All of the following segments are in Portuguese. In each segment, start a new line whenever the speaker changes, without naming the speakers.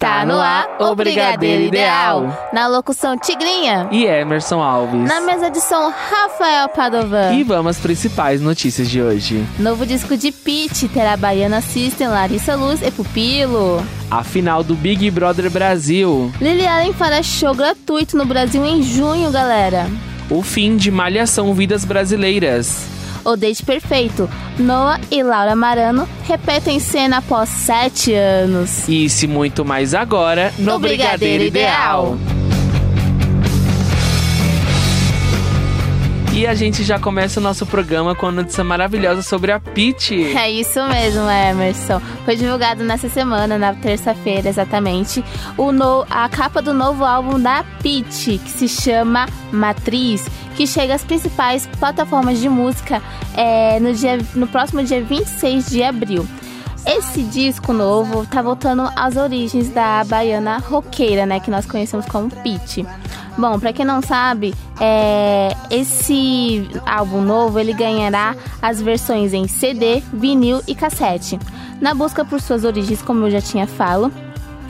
Está no ar o Brigadeiro Ideal. Na locução Tigrinha.
E Emerson Alves.
Na mesa de som Rafael Padovan.
E vamos às principais notícias de hoje.
Novo disco de Pete terá Baiana System, Larissa Luz e Pupilo.
A final do Big Brother Brasil.
Lily Allen fará show gratuito no Brasil em junho, galera.
O fim de Malhação Vidas Brasileiras.
O Date Perfeito. Noah e Laura Marano repetem cena após sete anos.
Isso e muito mais agora no,
No
Brigadeiro,
Brigadeiro
Ideal. E a gente já começa o nosso programa com a notícia maravilhosa sobre a Pete.
É isso mesmo, Emerson. Foi divulgado nessa semana, na terça-feira exatamente, o no, a capa do novo álbum da Pitty, que se chama Matriz, que chega às principais plataformas de música é, no, dia, no próximo dia 26 de abril. Esse disco novo tá voltando às origens da baiana roqueira, né, que nós conhecemos como Pitty. Bom, pra quem não sabe, é, esse álbum novo ele ganhará as versões em CD, vinil e cassete. Na busca por suas origens, como eu já tinha falo,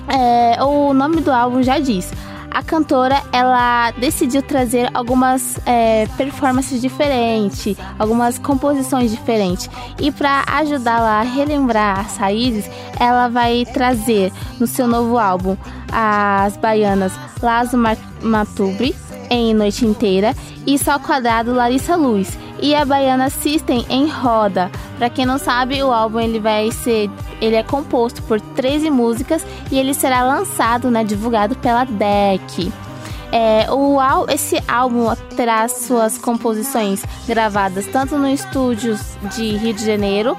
é, o nome do álbum já diz. A cantora ela decidiu trazer algumas é, performances diferentes, algumas composições diferentes. E para ajudá-la a relembrar as raízes, ela vai trazer no seu novo álbum as baianas Lazo Matubre em Noite Inteira e Só Quadrado Larissa Luz e a Baiana System em Roda. Para quem não sabe, o álbum ele vai ser, ele é composto por 13 músicas e ele será lançado, né, divulgado pela DEC. É, o, esse álbum terá suas composições gravadas tanto no estúdios de Rio de Janeiro,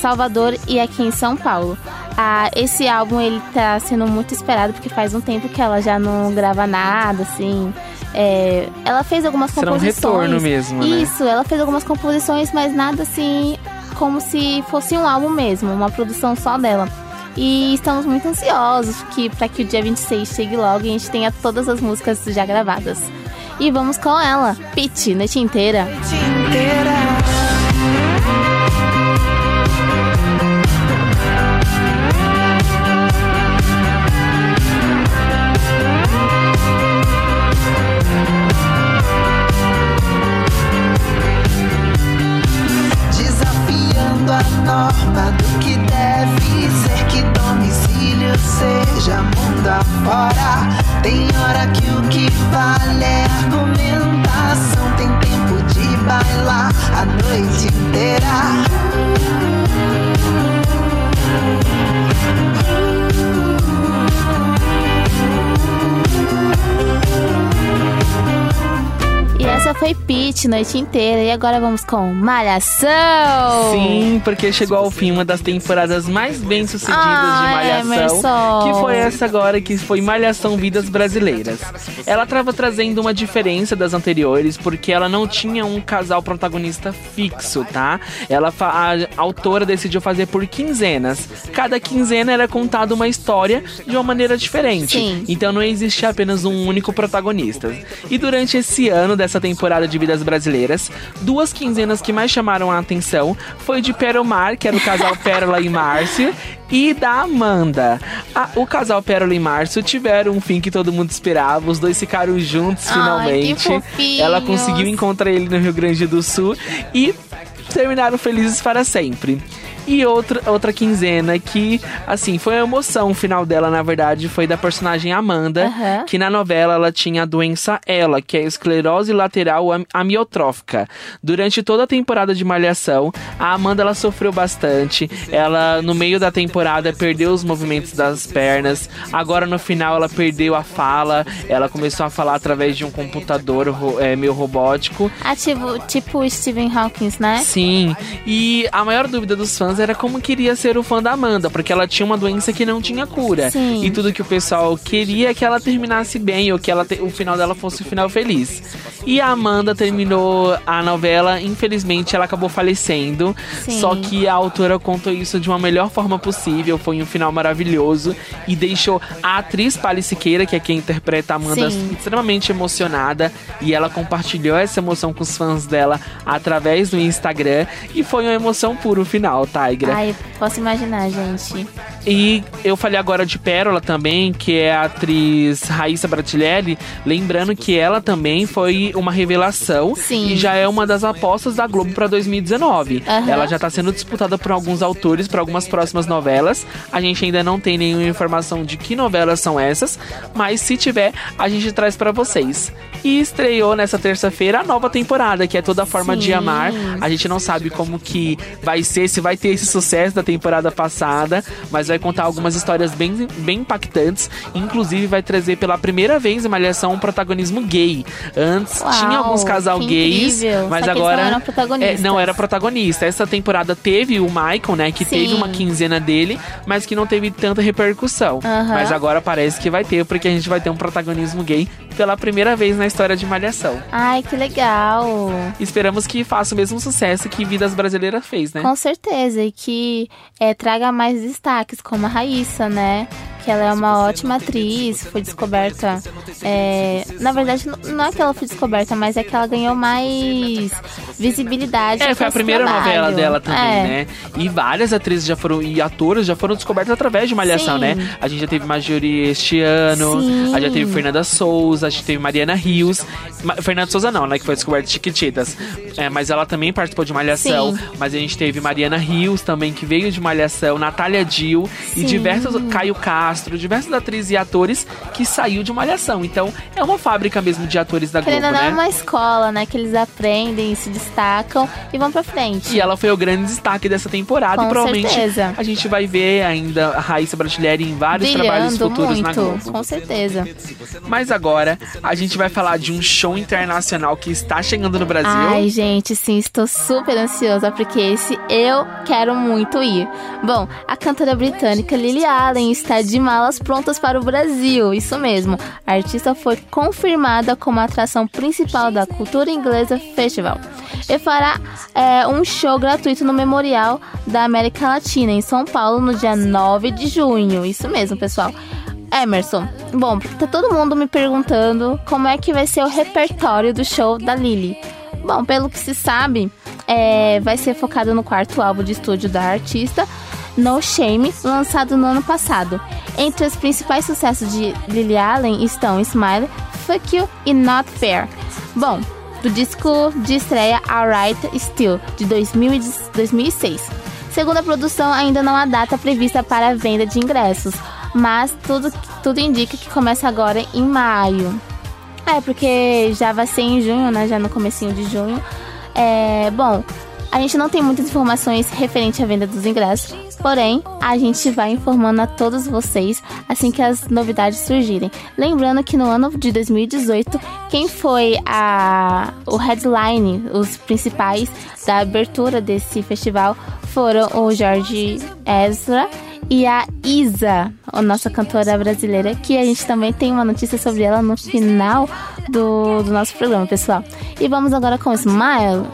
Salvador e aqui em São Paulo. Ah, esse álbum ele tá sendo muito esperado porque faz um tempo que ela já não grava nada, assim. É, ela fez algumas
Será um
composições.
retorno mesmo, né?
Isso, ela fez algumas composições, mas nada assim como se fosse um álbum mesmo, uma produção só dela. E estamos muito ansiosos que para que o dia 26 chegue logo e a gente tenha todas as músicas já gravadas. E vamos com ela, Pitty, noite inteira.
Desafiando afora. Tem hora que o que vale é argumentação. Tem tempo de bailar a noite inteira.
Foi Pitty, noite inteira. E agora vamos com Malhação!
Sim, porque chegou ao fim uma das temporadas mais bem sucedidas
Ah,
de Malhação,
Emerson.
que foi essa agora, que foi Malhação Vidas Brasileiras. Ela estava trazendo uma diferença das anteriores, porque ela não tinha um casal protagonista fixo, tá? Ela a autora decidiu fazer por quinzenas. Cada quinzena era contada uma história de uma maneira diferente.
Sim.
Então não existia apenas um único protagonista. E durante esse ano dessa temporada de Vidas Brasileiras, duas quinzenas que mais chamaram a atenção foi de Peromar, que era o casal Pérola e Márcio, e da Amanda. A- o casal Pérola e Márcio tiveram um fim que todo mundo esperava, os dois ficaram juntos
Ai,
finalmente.
fofinhos.
Ela conseguiu encontrar ele no Rio Grande do Sul e terminaram felizes para sempre. E outra, outra quinzena que, assim, foi a emoção final dela, na verdade, foi da personagem Amanda,
Aham.
que na novela ela tinha a doença ELA, que é a esclerose lateral am- amiotrófica. Durante toda a temporada de Malhação, a Amanda ela sofreu bastante. Ela, no meio da temporada, perdeu os movimentos das pernas. Agora, no final, ela perdeu a fala. Ela começou a falar através de um computador é, meio robótico.
Ativo, tipo Stephen Hawking, né?
Sim, e a maior dúvida dos fãs delas era como queria ser o fã da Amanda, porque ela tinha uma doença que não tinha cura.
Sim.
E tudo que o pessoal queria é que ela terminasse bem, ou que ela te- o final dela fosse um final feliz. E a Amanda terminou a novela, infelizmente ela acabou falecendo.
Sim.
Só que a autora contou isso de uma melhor forma possível, foi um final maravilhoso e deixou a atriz Pali Siqueira, que é quem interpreta a Amanda,
Sim.
extremamente emocionada e ela compartilhou essa emoção com os fãs dela através do Instagram e foi uma emoção pura o final, Tigra.
Ai, posso imaginar, gente.
E eu falei agora de Pérola também, que é a atriz Raíssa Braticelli, lembrando que ela também foi uma revelação
Sim.
e já é uma das apostas da Globo para 2019.
Aham.
Ela já está sendo disputada por alguns autores para algumas próximas novelas. A gente ainda não tem nenhuma informação de que novelas são essas, mas se tiver, a gente traz para vocês. E estreou nessa terça-feira a nova temporada, que é toda a forma de
Sim.
amar. A gente não sabe como que vai ser, se vai ter esse sucesso da temporada passada, mas vai contar algumas histórias bem, bem impactantes. Inclusive vai trazer pela primeira vez em Malhação um protagonismo gay. Antes
Uau,
tinha alguns casal gays, mas
Só
agora
não.
É, não era protagonista. Essa temporada teve o Michael, né, que
Sim.
teve uma quinzena dele, mas que não teve tanta repercussão.
Aham.
Mas agora parece que vai ter, porque a gente vai ter um protagonismo gay pela primeira vez na história de Malhação.
Ai, que legal.
Esperamos que faça o mesmo sucesso que Vidas Brasileiras fez, né?
Com certeza. E que é, traga mais destaques, como a Raíssa, né? Que ela é uma ótima atriz, foi descoberta. é, na verdade, não é que ela foi descoberta, mas é que ela ganhou mais visibilidade.
É, foi a primeira
trabalho.
novela dela também,
É.
né? E várias atrizes já foram, e atores já foram descobertas através de Malhação,
Sim.
né? A gente já teve Marjorie este ano,
Sim.
a gente já teve Fernanda Souza, a gente teve Mariana Rios. Ma- Fernanda Souza não, né? Que foi descoberta de Chiquititas. É, mas ela também participou de Malhação.
Sim.
Mas a gente teve Mariana Rios também, que veio de Malhação, Natália Dil e diversos. Caio Castro, diversos atrizes e atores que saiu de Malhação. Então, é uma fábrica mesmo de atores da
Querendo
Globo,
não, é
né?
uma escola, né? Que eles aprendem, se destacam e vão pra frente.
E ela foi o grande destaque dessa temporada
Com
e provavelmente
certeza.
a gente vai ver ainda a Raíssa Brasileira em vários trabalhos
Brilhando
futuros na
muito,
Globo.
com certeza.
Mas agora a gente vai falar de um show internacional que está chegando no Brasil.
Ai, gente, sim, estou super ansiosa porque esse eu quero muito ir. Bom, a cantora britânica Lily Allen está de malas prontas para o Brasil, isso mesmo. A artista foi confirmada como atração principal da Cultura Inglesa Festival e fará é, um show gratuito no Memorial da América Latina, em São Paulo, no dia 9 de junho. Isso mesmo, pessoal. Emerson, bom, tá todo mundo me perguntando como é que vai ser o repertório do show da Lily. Bom, pelo que se sabe, é, vai ser focado no quarto álbum de estúdio da artista, No Shame, lançado no ano passado. Entre os principais sucessos de Lily Allen estão Smile, Fuck You e Not Fair. Bom, do disco de estreia Alright Still, de 2000 e 2006. Segundo a produção, ainda não há data prevista para a venda de ingressos, mas tudo, tudo indica que começa agora em maio. É, porque já vai ser em junho, né? Já no comecinho de junho. É, bom, a gente não tem muitas informações referente à venda dos ingressos, porém, a gente vai informando a todos vocês assim que as novidades surgirem. Lembrando que no ano de 2018, quem foi a, o headline, os principais da abertura desse festival foram o Jorge Ezra e a Isa, a nossa cantora brasileira, que a gente também tem uma notícia sobre ela no final do, do nosso programa, pessoal. E vamos agora com Smile.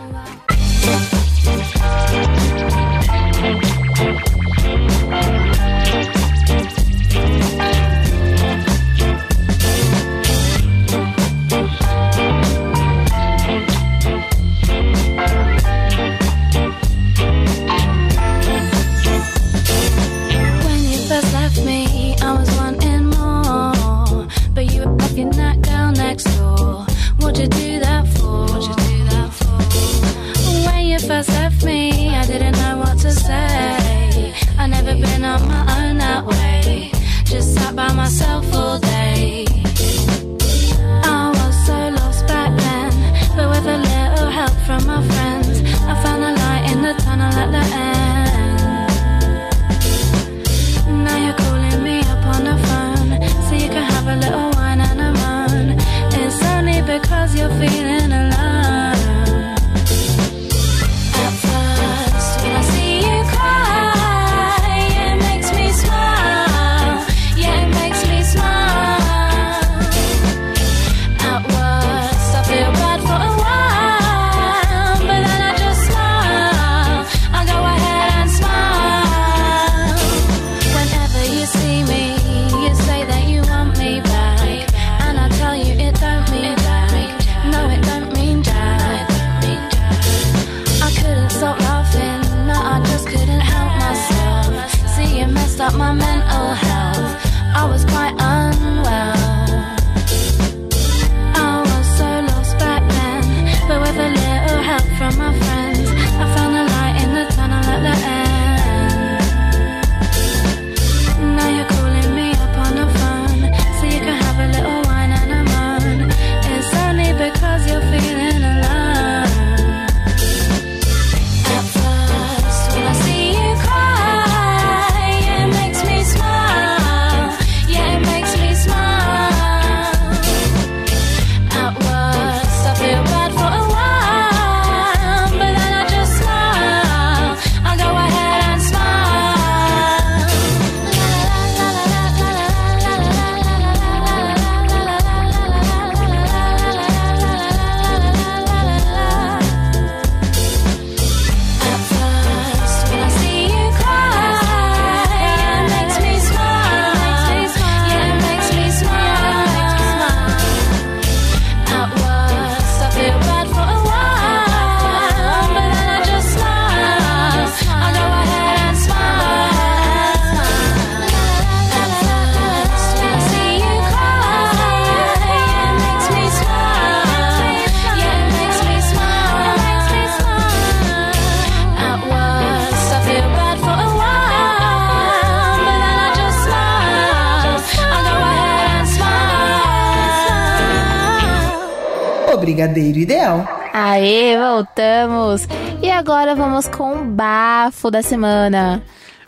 Brigadeiro Ideal.
Aê, voltamos! E agora vamos com o bafo da semana.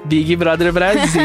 Big Brother Brasil,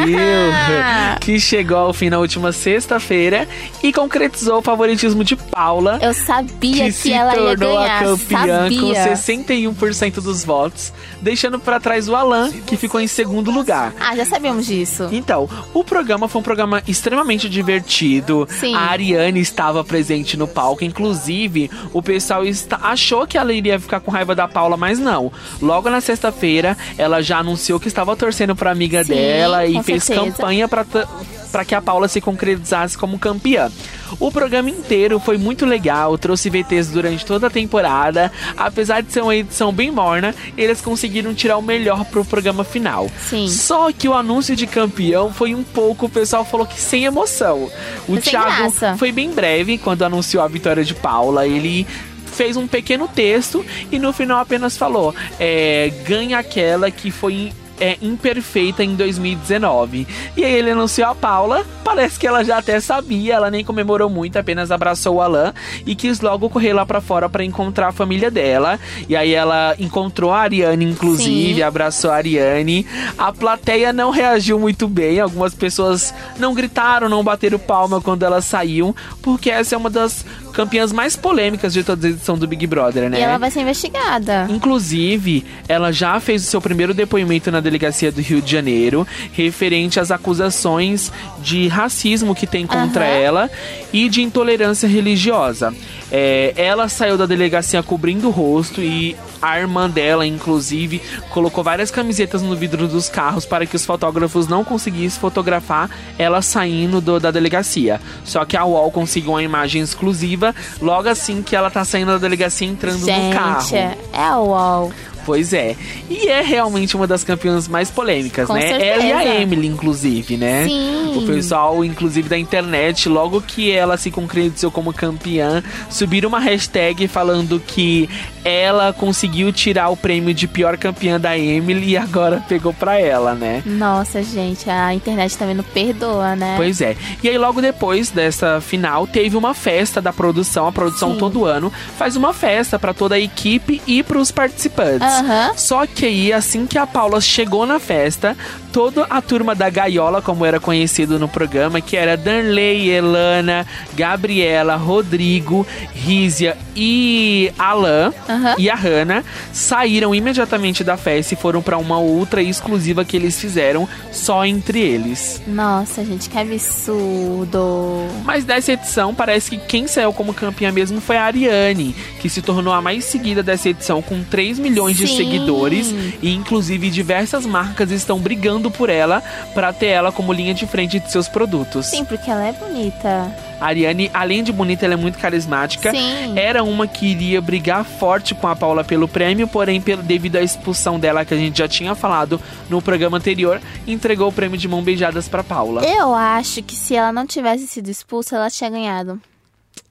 que chegou ao fim na última sexta-feira e concretizou o favoritismo de Paula.
Eu sabia
que,
que,
se
ela ia
tornou
ganhar.
a campeã com
sabia.
61% dos votos, deixando pra trás o Alan, que ficou em segundo lugar.
Ah, já sabíamos disso.
Então, o programa foi um programa extremamente divertido.
Sim.
A Ariane estava presente no palco. Inclusive, o pessoal achou que ela iria ficar com raiva da Paula, mas não. Logo na sexta-feira, ela já anunciou que estava torcendo pra amiga
Sim,
dela e fez
certeza.
campanha pra t- para que a Paula se concretizasse como campeã. O programa inteiro foi muito legal, trouxe VTs durante toda a temporada. Apesar de ser uma edição bem morna, eles conseguiram tirar o melhor pro programa final.
Sim.
Só que o anúncio de campeão foi um pouco, o pessoal falou que sem emoção. O
sem
Thiago
graça.
foi bem breve quando anunciou a vitória de Paula. Ele fez um pequeno texto e no final apenas falou: é, ganha aquela que foi. É imperfeita em 2019. E aí ele anunciou a Paula. Parece que ela já até sabia, ela nem comemorou muito, apenas abraçou o Alan e quis logo correr lá pra fora pra encontrar a família dela. E aí ela encontrou a Ariane, inclusive,
Sim.
abraçou a Ariane. A plateia não reagiu muito bem. Algumas pessoas não gritaram, não bateram palma quando elas saíam, porque essa é uma das campeãs mais polêmicas de toda a edição do Big Brother, né?
E ela vai ser investigada.
Inclusive, ela já fez o seu primeiro depoimento na delegacia do Rio de Janeiro, referente às acusações de racismo que tem contra
Aham.
ela e de intolerância religiosa. É, ela saiu da delegacia cobrindo o rosto e a irmã dela, inclusive, colocou várias camisetas no vidro dos carros para que os fotógrafos não conseguissem fotografar ela saindo do- da delegacia. Só que a UOL conseguiu uma imagem exclusiva logo assim que ela tá saindo da delegacia entrando no carro.
Gente, é a UOL.
Pois é. E é realmente uma das campeãs mais polêmicas,
Com
né?
certeza.
Ela e a Emily, inclusive, né?
Sim.
O pessoal, inclusive, da internet, logo que ela se concretizou como campeã, subiram uma hashtag falando que ela conseguiu tirar o prêmio de pior campeã da Emily e agora pegou pra ela, né?
Nossa, gente, a internet também não perdoa, né?
Pois é. E aí, logo depois dessa final, teve uma festa da produção. A produção
Sim.
todo ano faz uma festa pra toda a equipe e pros participantes.
Aham.
Só que aí, assim que a Paula chegou na festa, toda a turma da Gaiola, como era conhecido no programa, que era Danley, Elana, Gabriela, Rodrigo, Rízia e Alan
Aham.
e a Hannah, saíram imediatamente da festa e foram pra uma outra exclusiva que eles fizeram só entre eles.
Nossa, gente, que absurdo.
Mas dessa edição, parece que quem saiu como campeã mesmo foi a Ariane, que se tornou a mais seguida dessa edição com 3 milhões de
Sim.
seguidores e inclusive diversas marcas estão brigando por ela para ter ela como linha de frente de seus produtos.
Sim, porque ela é bonita.
A Ariane, além de bonita, ela é muito carismática.
Sim.
Era uma que iria brigar forte com a Paula pelo prêmio, porém, pelo- devido à expulsão dela, que a gente já tinha falado no programa anterior, entregou o prêmio de mão beijadas pra Paula.
Eu acho que se ela não tivesse sido expulsa, ela tinha ganhado.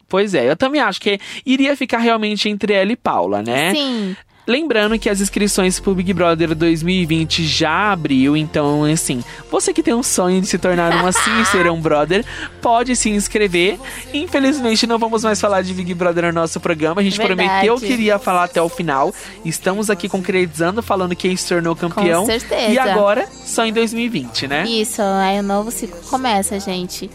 Pois é, eu também acho que iria ficar realmente entre ela e Paula, né?
Sim.
Lembrando que as inscrições pro Big Brother 2020 já abriu, então assim, você que tem um sonho de se tornar uma sim ser um brother, pode se inscrever. Infelizmente não vamos mais falar de Big Brother no nosso programa. A gente
Verdade.
prometeu que iria falar até o final. Estamos aqui concretizando, falando quem se tornou campeão.
certeza.
E agora, só em 2020, né?
Isso, aí o novo ciclo começa, gente.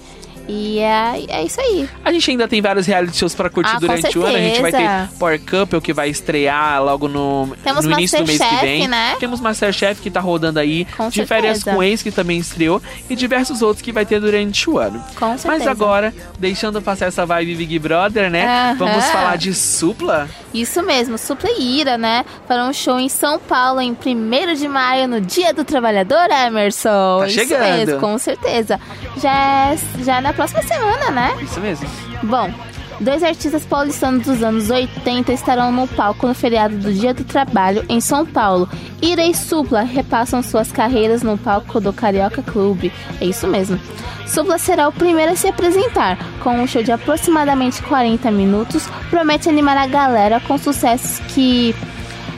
E é, é isso aí.
A gente ainda tem vários reality shows pra curtir
Ah,
durante o ano. A gente vai ter. Power Couple que vai estrear logo no,
Temos
no início do mês que
Masterchef,
vem.
né?
Temos Masterchef que tá rodando aí.
Com
de férias
certeza.
com ex que também estreou. E diversos outros que vai ter durante o ano.
Com
Mas
certeza.
agora, deixando passar essa vibe Big Brother, né? Vamos falar de supla?
Isso mesmo, Supla e Ira, né? Para um show em São Paulo em 1 de maio, no Dia do Trabalhador, Emerson.
Tá
Isso
chegando.
mesmo, com certeza. Já é, já é na próxima semana, né?
Isso mesmo.
Bom, dois artistas paulistanos dos anos 80 estarão no palco no feriado do Dia do Trabalho em São Paulo. Ira e Supla repassam suas carreiras no palco do Carioca Clube. É isso mesmo. Supla será o primeiro a se apresentar, com um show de aproximadamente 40 minutos. Promete animar a galera com sucessos que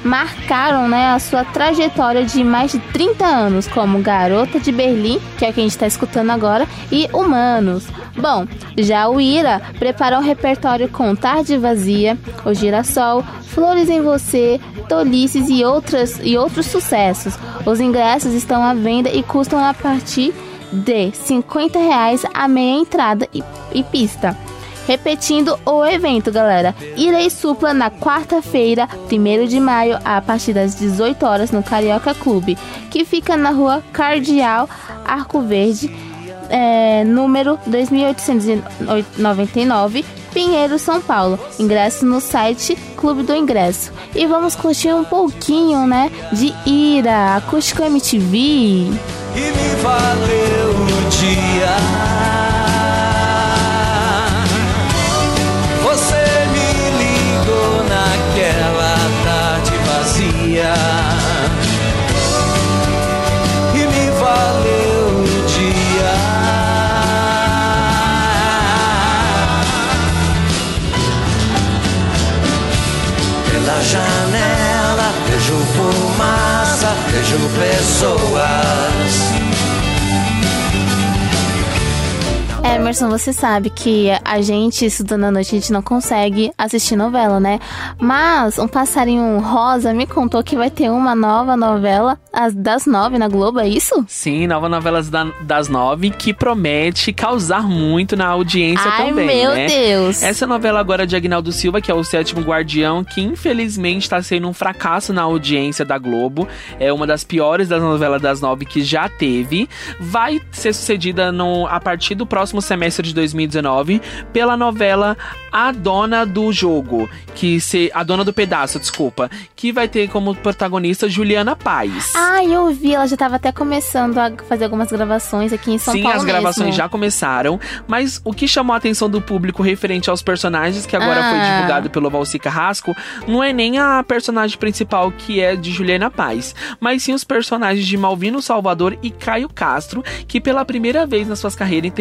marcaram né, a sua trajetória de mais de 30 anos, como Garota de Berlim, que é o que a gente está escutando agora, e Humanos. Bom, já o Ira preparou um repertório com Tarde Vazia, O Girassol, Flores em Você, Tolices e, outras, e outros sucessos. Os ingressos estão à venda e custam a partir de 50 reais a meia entrada e, e pista. Repetindo o evento, galera. Irei Supla na quarta-feira, 1 de maio, a partir das 18 horas no Carioca Clube, que fica na rua Cardeal Arco Verde, é, número 2899, Pinheiro, São Paulo. Ingresso no site Clube do Ingresso. E vamos curtir um pouquinho, né, de Ira, Acústico MTV.
e me valeu o dia. Vejo pessoas.
Emerson, você sabe que a gente, estudando à noite, a gente não consegue assistir novela, né? Mas um passarinho rosa me contou que vai ter uma nova novela as- das nove na Globo, é isso?
Sim, nova novelas da- das nove que promete causar muito na audiência
Ai,
também,
meu
né?
Deus!
Essa novela agora de Agnaldo Silva, que é o sétimo guardião, que infelizmente está sendo um fracasso na audiência da Globo. É uma das piores das novelas das nove que já teve. Vai ser sucedida no, a partir do próximo semestre de 2019 pela novela A Dona do Jogo, que se a Dona do Pedaço, desculpa, que vai ter como protagonista Juliana Paz.
Ah, eu vi, ela já tava até começando a fazer algumas gravações aqui em São
Sim,
Paulo
as gravações
mesmo.
já começaram, mas o que chamou a atenção do público referente aos personagens, que agora foi
Ah.
divulgado pelo Valci Carrasco, não é nem a personagem principal que é de Juliana Paz, mas sim os personagens de Malvino Salvador e Caio Castro, que pela primeira vez na suas carreiras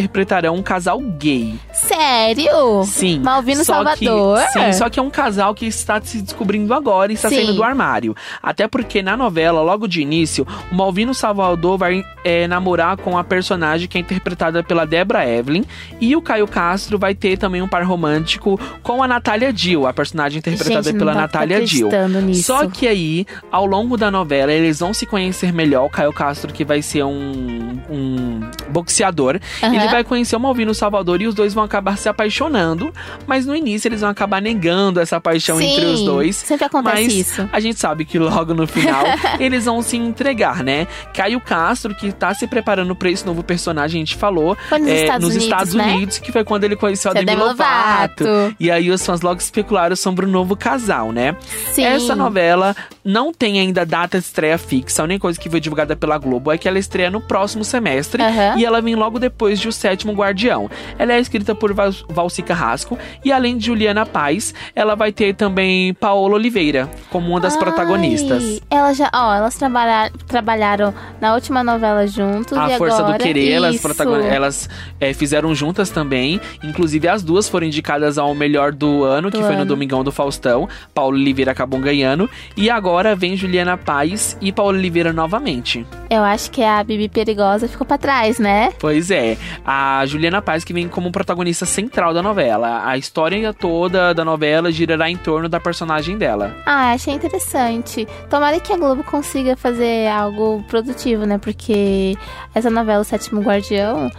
interpretarão um casal gay.
Sério?
Sim.
Malvino
só
Salvador?
Que, sim, só que é um casal que está se descobrindo agora e está
Sim.
saindo do armário. Até porque na novela, logo de início, o Malvino Salvador vai é, namorar com a personagem que é interpretada pela Debra Evelyn. E o Caio Castro vai ter também um par romântico com a Natália Dill, a personagem interpretada
Gente,
pela
pra
Natália Dill.
nisso.
Só que aí, ao longo da novela, eles vão se conhecer melhor. O Caio Castro, que vai ser um, um boxeador,
Aham.
ele vai conhecer o Malvino Salvador e os dois vão acabar se apaixonando. Mas no início eles vão acabar negando essa paixão
Sim,
entre os dois.
sempre acontece
mas
isso.
a gente sabe que logo no final eles vão se entregar, né? Caio Castro, que tá se preparando pra esse novo personagem, a gente falou.
Foi nos
é,
Estados
nos
Unidos,
Estados
né?
Unidos, que foi quando ele conheceu a
Seu
Demi Lovato.
Lovato.
E aí os fãs logo especularam sobre o novo casal, né?
Sim.
Essa novela não tem ainda data de estreia fixa. A única coisa que foi divulgada pela Globo é que ela estreia no próximo semestre
Aham.
e ela vem logo depois de O Sétimo Guardião. Ela é escrita por Val- Valci Carrasco e além de Juliana Paz, ela vai ter também Paola Oliveira como uma das
Ai,
protagonistas.
Elas já, ó, elas trabalha- trabalharam na última novela juntos
A
e
Força
agora
do Querer, elas, elas é, fizeram juntas também. Inclusive, as duas foram indicadas ao melhor do ano, que
Do
foi no. Domingão do Faustão. Paulo Oliveira acabou ganhando. E agora vem Juliana Paz e Paulo Oliveira novamente.
Eu acho que a Bibi Perigosa ficou pra trás, né?
Pois é, a Juliana Paz que vem como protagonista central da novela. A história toda da novela girará em torno da personagem dela.
Ah, achei interessante. Tomara que a Globo consiga fazer algo produtivo, né? Porque essa novela, O Sétimo Guardião,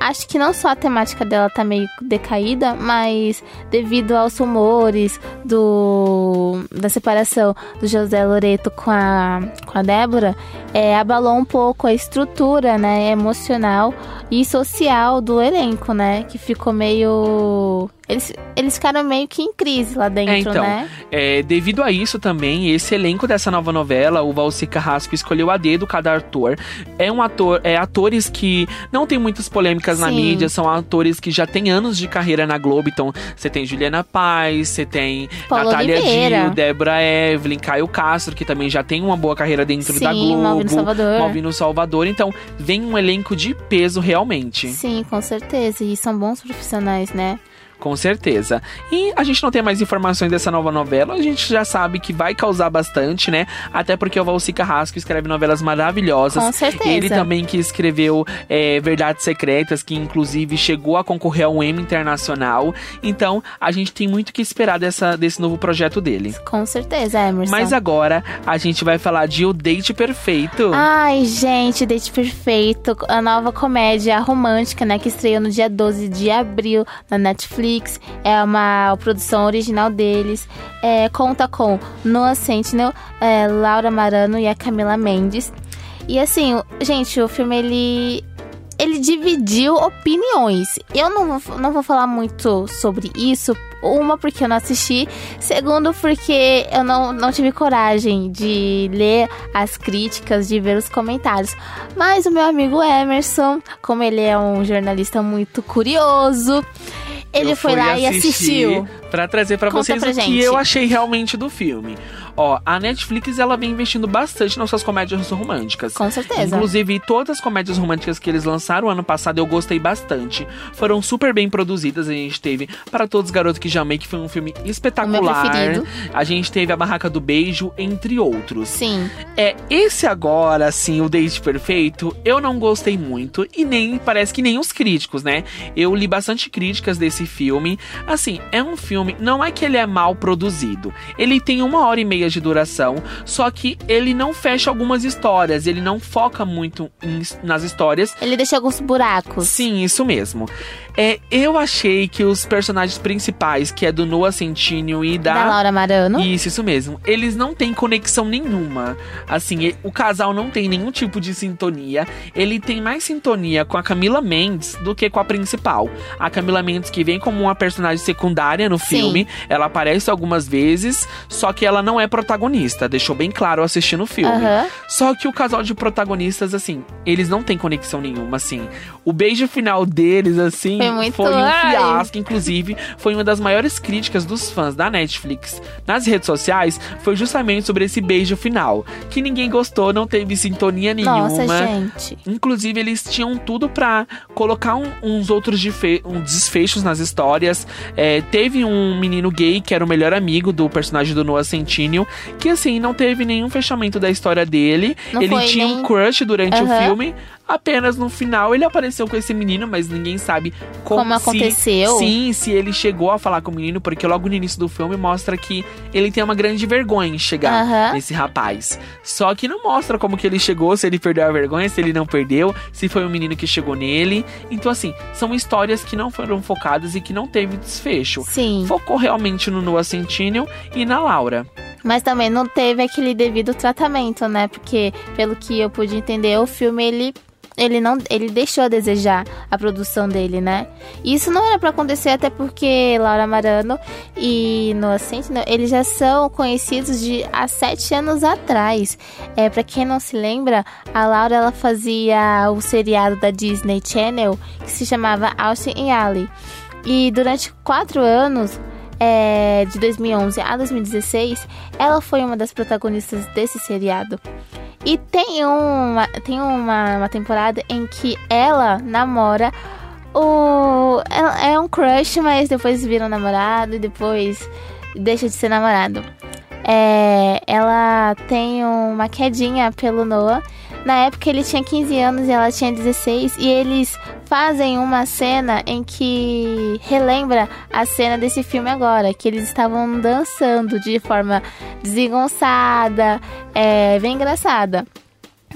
acho que não só a temática dela tá meio decaída, mas devido aos rumores do da separação do José Loreto com a, com a Débora, é, abalou um pouco a estrutura, né, emocional e social do elenco, né? Que ficou meio. Eles, eles ficaram meio que em crise lá dentro,
É, então,
né?
É, devido a isso também, esse elenco dessa nova novela, o Valci Carrasco escolheu a dedo cada ator. É um ator, é atores que não tem muitas polêmicas na
Sim.
mídia, são atores que já têm anos de carreira na Globo. Então, você tem Juliana Paz, você tem
Paulo
Natália
Oliveira.
Débora Evelyn, Caio Castro, que também já tem uma boa carreira dentro
Sim,
da Globo.
Malvino Salvador.
Malvino Salvador. Então, vem um elenco de peso realmente.
Sim, com certeza. E são bons profissionais, né?
Com certeza. E a gente não tem mais informações dessa nova novela, a gente já sabe que vai causar bastante, né? Até porque o Valci Carrasco escreve novelas maravilhosas.
Com certeza.
Ele também que escreveu é, Verdades Secretas, que inclusive chegou a concorrer ao Emmy Internacional. Então, a gente tem muito que esperar dessa, desse novo projeto dele.
Com certeza, Emerson.
Mas agora, a gente vai falar de O Date Perfeito.
Ai, gente, Date Perfeito, a nova comédia romântica, né, que estreou no dia 12 de abril na Netflix. É uma produção original deles. É, conta com Noah Sentinel, é, Laura Marano e a Camila Mendes. E assim, gente, o filme ele ele dividiu opiniões. Eu não vou, não vou falar muito sobre isso. Uma, porque eu não assisti. Segundo, porque eu não, não tive coragem de ler as críticas, de ver os comentários. Mas o meu amigo Emerson, como ele é um jornalista muito curioso, ele
Eu
foi lá e assistiu.
Pra trazer pra
Conta
vocês
pra
o que
gente.
eu achei realmente do filme. Ó, a Netflix ela vem investindo bastante nas suas comédias românticas.
Com certeza.
Inclusive, todas as comédias românticas que eles lançaram ano passado eu gostei bastante. Foram super bem produzidas. A gente teve Para Todos os Garotos que Já Amei, que foi um filme espetacular. A gente teve A Barraca do Beijo, entre outros.
Sim.
É, esse agora, assim, o Date Perfeito, eu não gostei muito. E nem, parece que nem os críticos, né? Eu li bastante críticas desse filme. Assim, é um filme, não é que ele é mal produzido. Ele tem uma hora e meia de duração, só que ele não fecha algumas histórias. Ele não foca muito em- nas histórias.
Ele deixa alguns buracos.
Sim, isso mesmo. É, eu achei que os personagens principais, que é do Noah Centineo e
Da Laura Marano.
isso, isso mesmo. Eles não têm conexão nenhuma. Assim, o casal não tem nenhum tipo de sintonia. Ele tem mais sintonia com a Camila Mendes do que com a principal. A Camila Mendes, que vem como uma personagem secundária no
Sim.
filme, ela aparece algumas vezes, só que ela não é protagonista. Deixou bem claro assistindo o filme. Só que o casal de protagonistas, assim, eles não têm conexão nenhuma, assim. O beijo final deles, assim,
Foi muito-
um
ai.
fiasco. Inclusive, foi uma das maiores críticas dos fãs da Netflix nas redes sociais. Foi justamente sobre esse beijo final. Que ninguém gostou, não teve sintonia nenhuma.
Nossa, gente.
Inclusive, eles tinham tudo pra colocar um- uns outros defe- um desfechos nas histórias. É, teve um menino gay que era o melhor amigo do personagem do Noah Centineo, que assim, não teve nenhum fechamento da história dele.
Não
ele tinha
nem-
um crush durante o
Aham.
filme. Apenas no final ele apareceu com esse menino, mas ninguém sabe como,
Como
se-
aconteceu.
Sim, se ele chegou a falar com o menino, porque logo no início do filme mostra que ele tem uma grande vergonha em chegar
Aham.
nesse rapaz. Só que não mostra como que ele chegou, se ele perdeu a vergonha, se ele não perdeu, se foi o menino que chegou nele. Então, assim, são histórias que não foram focadas e que não teve desfecho.
Sim.
Focou realmente no Noah Centineo e na Laura.
Mas também não teve aquele devido tratamento, né? Porque, pelo que eu pude entender, o filme ele. Ele não, ele deixou a desejar a produção dele, né? Isso não era pra acontecer até porque Laura Marano e Noah Centineo, eles já são conhecidos de há sete anos atrás. É, para quem não se lembra, a Laura ela fazia o seriado da Disney Channel que se chamava Austin e Alley. E durante quatro anos, é, de 2011 a 2016, ela foi uma das protagonistas desse seriado. E tem uma, tem uma, uma temporada em que ela namora o. É um crush, mas depois vira um namorado e depois deixa de ser namorado. É, ela tem uma quedinha pelo Noah. Na época ele tinha 15 anos e ela tinha 16. E eles fazem uma cena em que relembra a cena desse filme agora. Que eles estavam dançando de forma desengonçada, é, bem engraçada.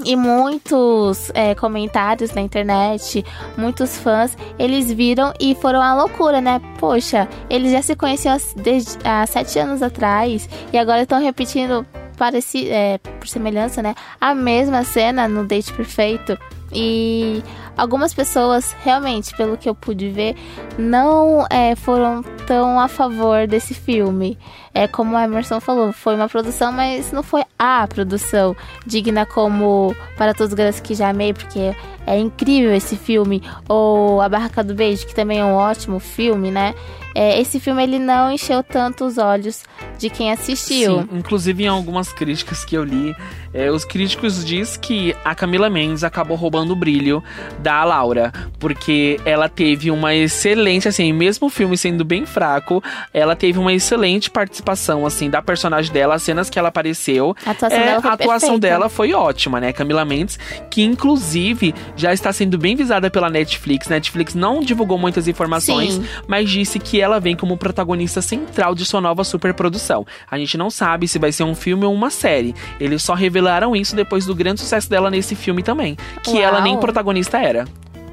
E muitos é, comentários na internet, muitos fãs, eles viram e foram à loucura, né? Poxa, eles já se conheciam há- desde há sete anos atrás e agora estão repetindo, pareci, é, por semelhança, né? A mesma cena no Date Perfeito. E algumas pessoas, realmente, pelo que eu pude ver, não é, foram tão a favor desse filme. É como o Emerson falou, foi uma produção, mas não foi a produção digna como Para Todos os Garotos que Já Amei, porque é incrível esse filme. Ou A Barraca do Beijo, que também é um ótimo filme, né? É, esse filme ele não encheu tanto os olhos de quem assistiu.
Sim, inclusive em algumas críticas que eu li, é, os críticos diz que a Camila Mendes acabou roubando o brilho da Laura, porque ela teve uma excelente, assim, mesmo o filme sendo bem fraco, ela teve uma excelente participação, assim, da personagem dela, as cenas que ela apareceu.
A atuação
É,
dela foi
a atuação dela foi ótima, né? Camila Mendes, que inclusive já está sendo bem visada pela Netflix. Netflix não divulgou muitas informações,
Sim.
mas disse que ela vem como protagonista central de sua nova superprodução. A gente não sabe se vai ser um filme ou uma série. Eles só revelaram isso depois do grande sucesso dela nesse filme também, que
Uau.
ela nem protagonista era.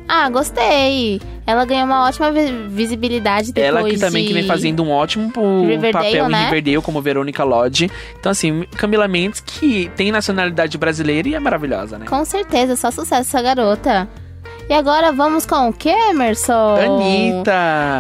Ah, gostei. Ela ganhou uma ótima vi- visibilidade depois
ela que também
de...
que vem fazendo um ótimo
Riverdale,
papel
né?
em Riverdale como Verônica Lodge. Então assim, Camila Mendes que tem nacionalidade brasileira e é maravilhosa, né?
Com certeza, só sucesso essa garota. E agora vamos com o que, Emerson?
Anitta!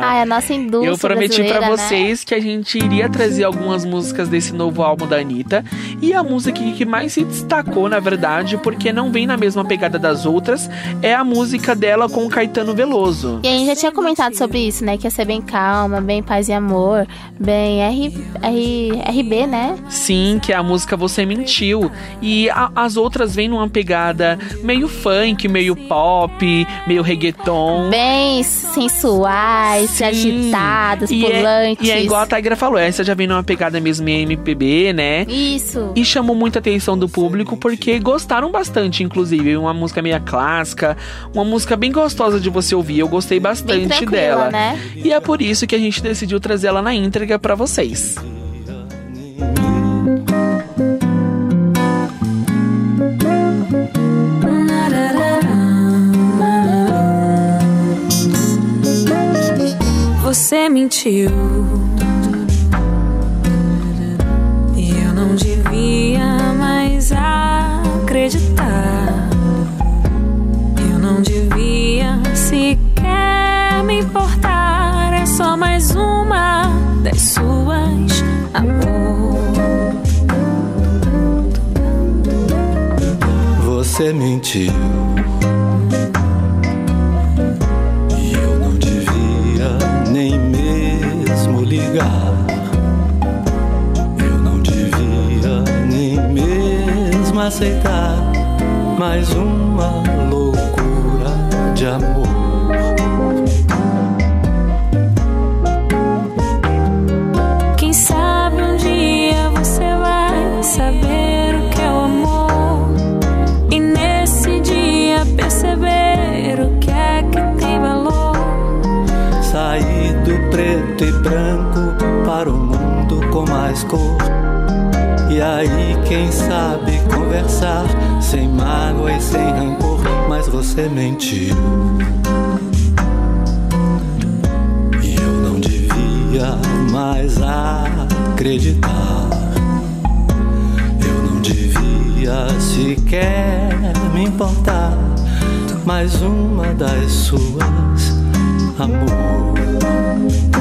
Ai, a nossa indústria
Eu prometi pra
brasileira, né?
vocês que a gente iria trazer algumas músicas desse novo álbum da Anitta. E a música que mais se destacou, na verdade, porque não vem na mesma pegada das outras, é a música dela com o Caetano Veloso.
E a gente já tinha comentado sobre isso, né? Que ia ser bem calma, bem paz e amor, bem R, R, RB, né?
Sim, que é a música Você Mentiu. E a- as outras vêm numa pegada meio funk, meio pop, meio reggaeton.
Bem sensuais,
Sim.
agitadas,
E é,
pulantes.
e é igual a Tigra falou, essa já vem numa pegada mesmo em MPB, né?
Isso.
E chamou muita atenção do público porque gostaram bastante, inclusive. Uma música meio clássica, uma música bem gostosa de você ouvir. Eu gostei bastante dela.
né?
E é por isso que a gente decidiu trazer ela na íntegra pra vocês.
Você mentiu. E eu não devia mais acreditar. Eu não devia sequer me importar. É só mais uma das suas, amor.
Você mentiu. Aceitar mais uma loucura de amor.
Quem sabe um dia você vai saber o que é o amor. E nesse dia perceber o que é que tem valor.
Saí do preto e branco para o mundo com mais cor. E aí, quem sabe conversar sem mágoa e sem rancor. Mas você mentiu. E eu não devia mais acreditar. Eu não devia sequer me importar. Mais uma das suas, amor.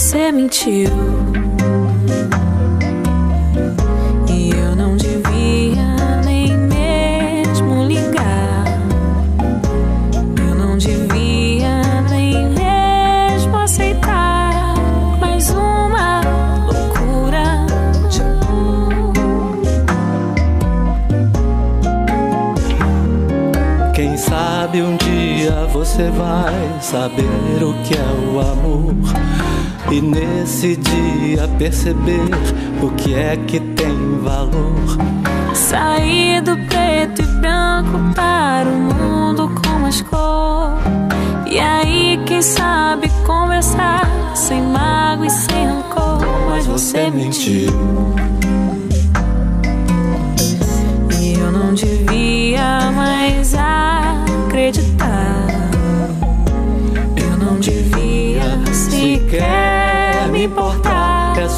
Você mentiu. E eu não devia nem mesmo ligar. Eu não devia nem mesmo aceitar mais uma loucura de amor.
Quem sabe um dia você vai saber o que é o amor. E nesse dia perceber o que é que tem valor.
Saí do preto e branco para o mundo com mais cor. E aí, quem sabe conversar sem mágoa e sem rancor. Mas você mentiu.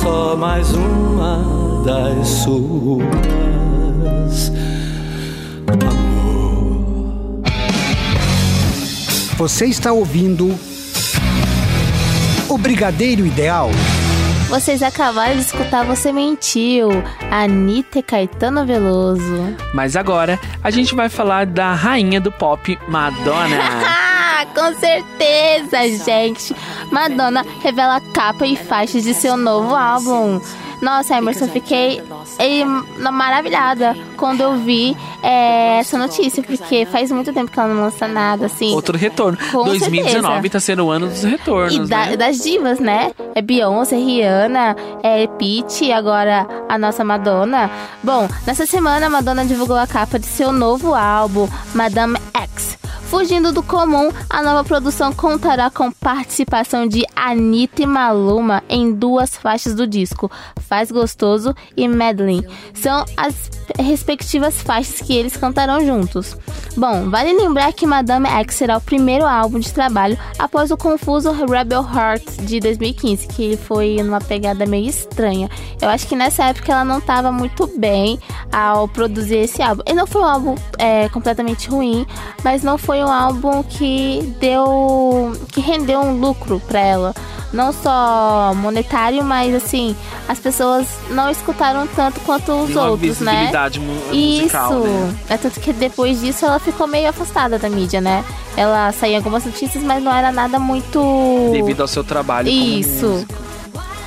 Só mais uma das suas. Amor.
Você está ouvindo O Brigadeiro Ideal.
Vocês acabaram de escutar Você Mentiu, Anitta e Caetano Veloso.
Mas agora a gente vai falar da rainha do pop, Madonna.
Ah, com certeza, gente! Madonna revela capa e faixas de seu novo álbum. Nossa, Emerson, fiquei eh, maravilhada quando eu vi eh, essa notícia, porque faz muito tempo que ela não lança nada, assim.
Outro retorno.
Com
2019
certeza.
tá sendo o ano dos retornos,
E da-
né?
das divas, né? É Beyoncé, Rihanna, é e agora a nossa Madonna. Bom, nessa semana a Madonna divulgou a capa de seu novo álbum, Madame X. Fugindo do comum, a nova produção contará com participação de Anitta e Maluma em duas faixas do disco, Faz Gostoso e Madeline. São as respectivas faixas que eles cantarão juntos. Bom, vale lembrar que Madame X será o primeiro álbum de trabalho após o confuso Rebel Heart de 2015, que foi numa pegada meio estranha. Eu acho que nessa época ela não estava muito bem ao produzir esse álbum. E não foi um álbum é, completamente ruim, mas não foi um álbum que deu. que rendeu um lucro para ela. Não só monetário, mas assim, as pessoas não escutaram tanto quanto os
uma
outros, né?
visibilidade mu-
Isso.
musical, né?
É tanto que depois disso ela ficou meio afastada da mídia, né? Ela saía algumas notícias, mas não era nada muito.
Devido ao seu trabalho
Isso.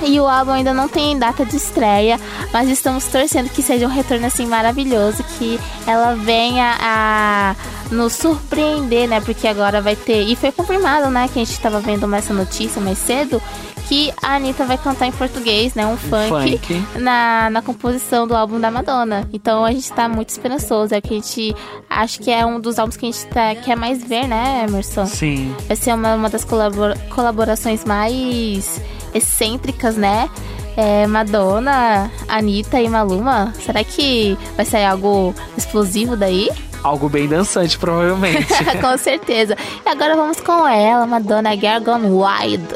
E o álbum ainda não tem data de estreia, mas estamos torcendo que seja um retorno assim maravilhoso, que ela venha a nos surpreender, né? Porque agora vai ter. E foi confirmado, né? Que a gente tava vendo essa notícia mais cedo. Que a Anitta vai cantar em português, né? Um funk,
funk.
Na, na composição do álbum da Madonna. Então a gente tá muito esperançoso. É que a gente acho que é um dos álbuns que a gente tá, quer mais ver, né, Emerson?
Sim.
Vai ser uma, uma das colabora- colaborações mais excêntricas, né? É, Madonna, Anitta e Maluma. Será que vai sair algo explosivo daí?
Algo bem dançante, provavelmente.
com certeza. E agora vamos com ela, Madonna Girl Gone Wild.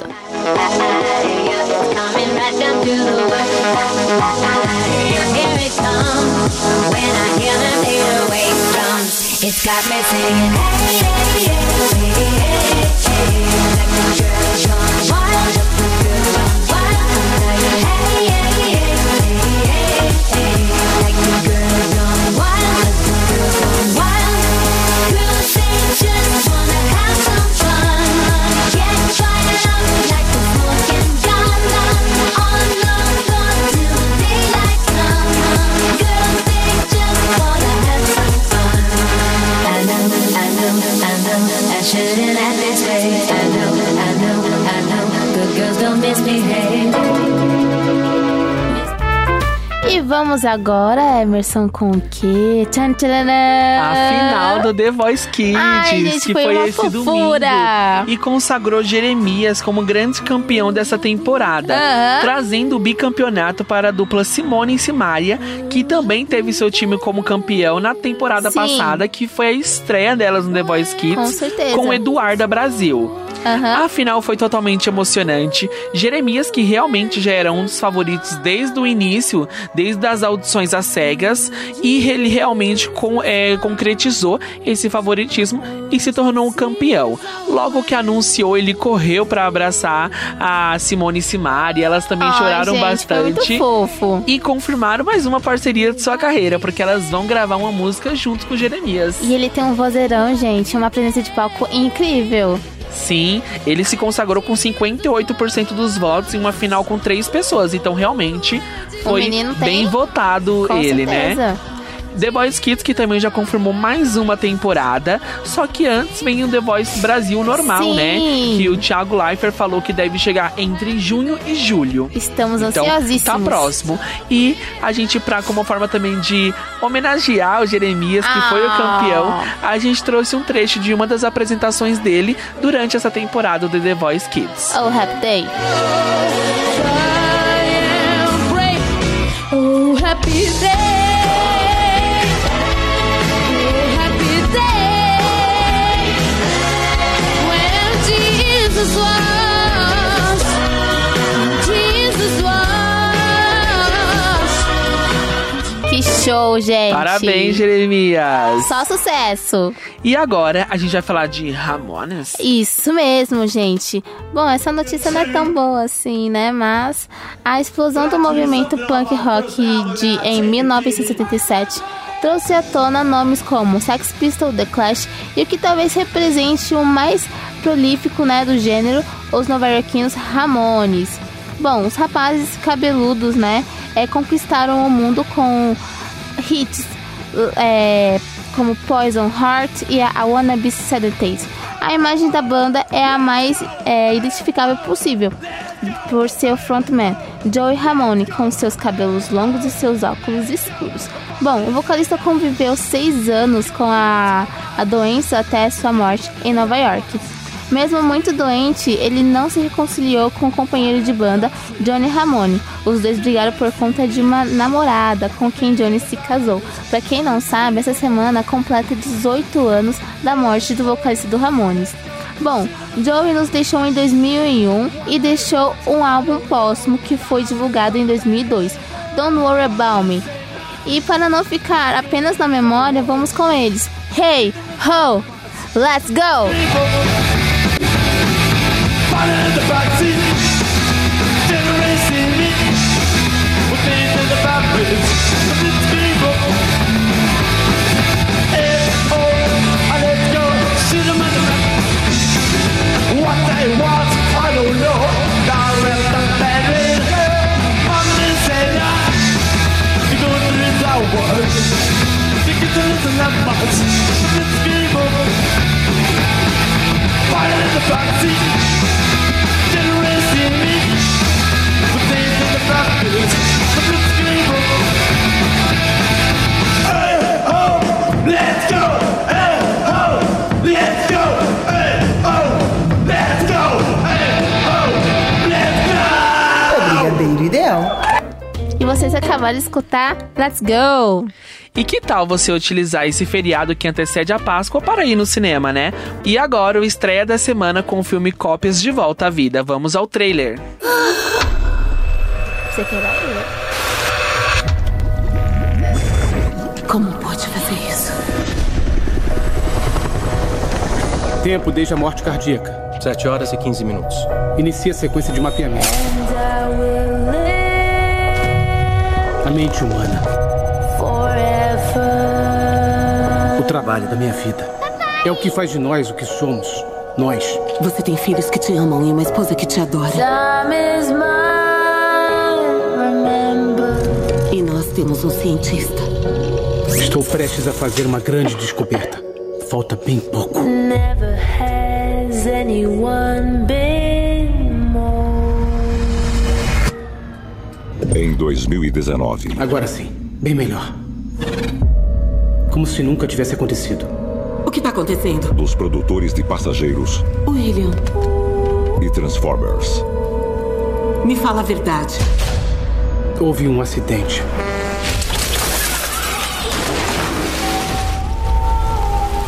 Coming right down to the wire. Here it comes. When I hear them 808 drums, it's got me singing. Hey, hey, hey, hey, hey, hey. Like the
vamos agora, Emerson, com o quê? Tchan, tcharanã.
A final do The Voice Kids,
Ai, gente,
que
foi
foi,
uma
esse
fofura.
domingo. E consagrou Jeremias como grande campeão dessa temporada,
Aham.
trazendo o bicampeonato para a dupla Simone e Simaria, que também teve seu time como campeão na temporada
Sim.
passada, que foi a estreia delas no The Voice Kids,
Com certeza.
com Eduarda Brasil.
Aham.
A final foi totalmente emocionante. Jeremias, que realmente já era um dos favoritos desde o início, desde as audições às cegas, e ele realmente com- é, concretizou esse favoritismo e se tornou um campeão. Logo que anunciou, ele correu para abraçar a Simone e Simari, elas também
Ai,
choraram
gente, Foi
bastante.
muito fofo.
E confirmaram mais uma parceria de sua carreira, porque elas vão gravar uma música junto com o Jeremias.
E ele tem um vozeirão, gente, uma presença de palco incrível.
Sim, ele se consagrou com 58% dos votos em uma final com três pessoas. Então, realmente, foi bem votado
Com
ele, né? The Voice Kids, que também já confirmou mais uma temporada. Só que antes vem o The Voice Brasil normal,
Sim.
né? Que o Thiago Leifert falou que deve chegar entre junho e julho.
Estamos
Então,
ansiosíssimos.
tá próximo. E a gente, pra, como forma também de homenagear o Jeremias, que foi o
Ah.
campeão, a gente trouxe um trecho de uma das apresentações dele durante essa temporada do The Voice Kids.
Oh, happy day.
Oh, happy day.
Show, gente.
Parabéns, Jeremias!
Só sucesso.
E agora a gente vai falar de Ramones.
Isso mesmo, gente. Bom, essa notícia não é tão boa assim, né? Mas a explosão do movimento punk rock de em 1977 trouxe à tona nomes como Sex Pistols, The Clash e o que talvez represente o mais prolífico, né, do gênero, os nova-iorquinos Ramones. Bom, os rapazes cabeludos, né, é, conquistaram o mundo com hits é, como Poison Heart e a Wanna Be Sedated. A imagem da banda é a mais é, identificável possível por seu frontman, Joey Ramone, com seus cabelos longos e seus óculos escuros. Bom, o vocalista conviveu seis anos com a, a doença até sua morte em Nova York. Mesmo muito doente, ele não se reconciliou com o companheiro de banda, Johnny Ramone. Os dois brigaram por conta de uma namorada com quem Johnny se casou. Para quem não sabe, essa semana completa 18 anos da morte do vocalista do Ramones. Bom, Joey nos deixou em 2001 e deixou um álbum póstumo que foi divulgado em 2002, Don't Worry About Me. E para não ficar apenas na memória, vamos com eles. Hey, ho, let's go!
It's but it's in the backseat.
E vocês acabaram de escutar? Let's Go!
E que tal você utilizar esse feriado que antecede a Páscoa para ir no cinema, né? E agora, o estreia da semana com o filme Cópias de Volta à Vida. Vamos ao trailer.
Você quer ir?
Como pode fazer isso?
Tempo desde a morte cardíaca.
7 horas e 15 minutos.
Inicia a sequência de mapeamento. A mente humana. Trabalho da minha vida. É o que faz de nós o que somos. Nós.
Você tem filhos que te amam e uma esposa que te adora. E nós temos um cientista.
Estou prestes a fazer uma grande descoberta. Falta bem pouco.
Never has anyone been more.
Em 2019,
Agora sim, bem melhor. Como se nunca tivesse acontecido.
O que tá acontecendo?
dos produtores de passageiros
William,
e Transformers.
me fala a verdade.
Houve um acidente.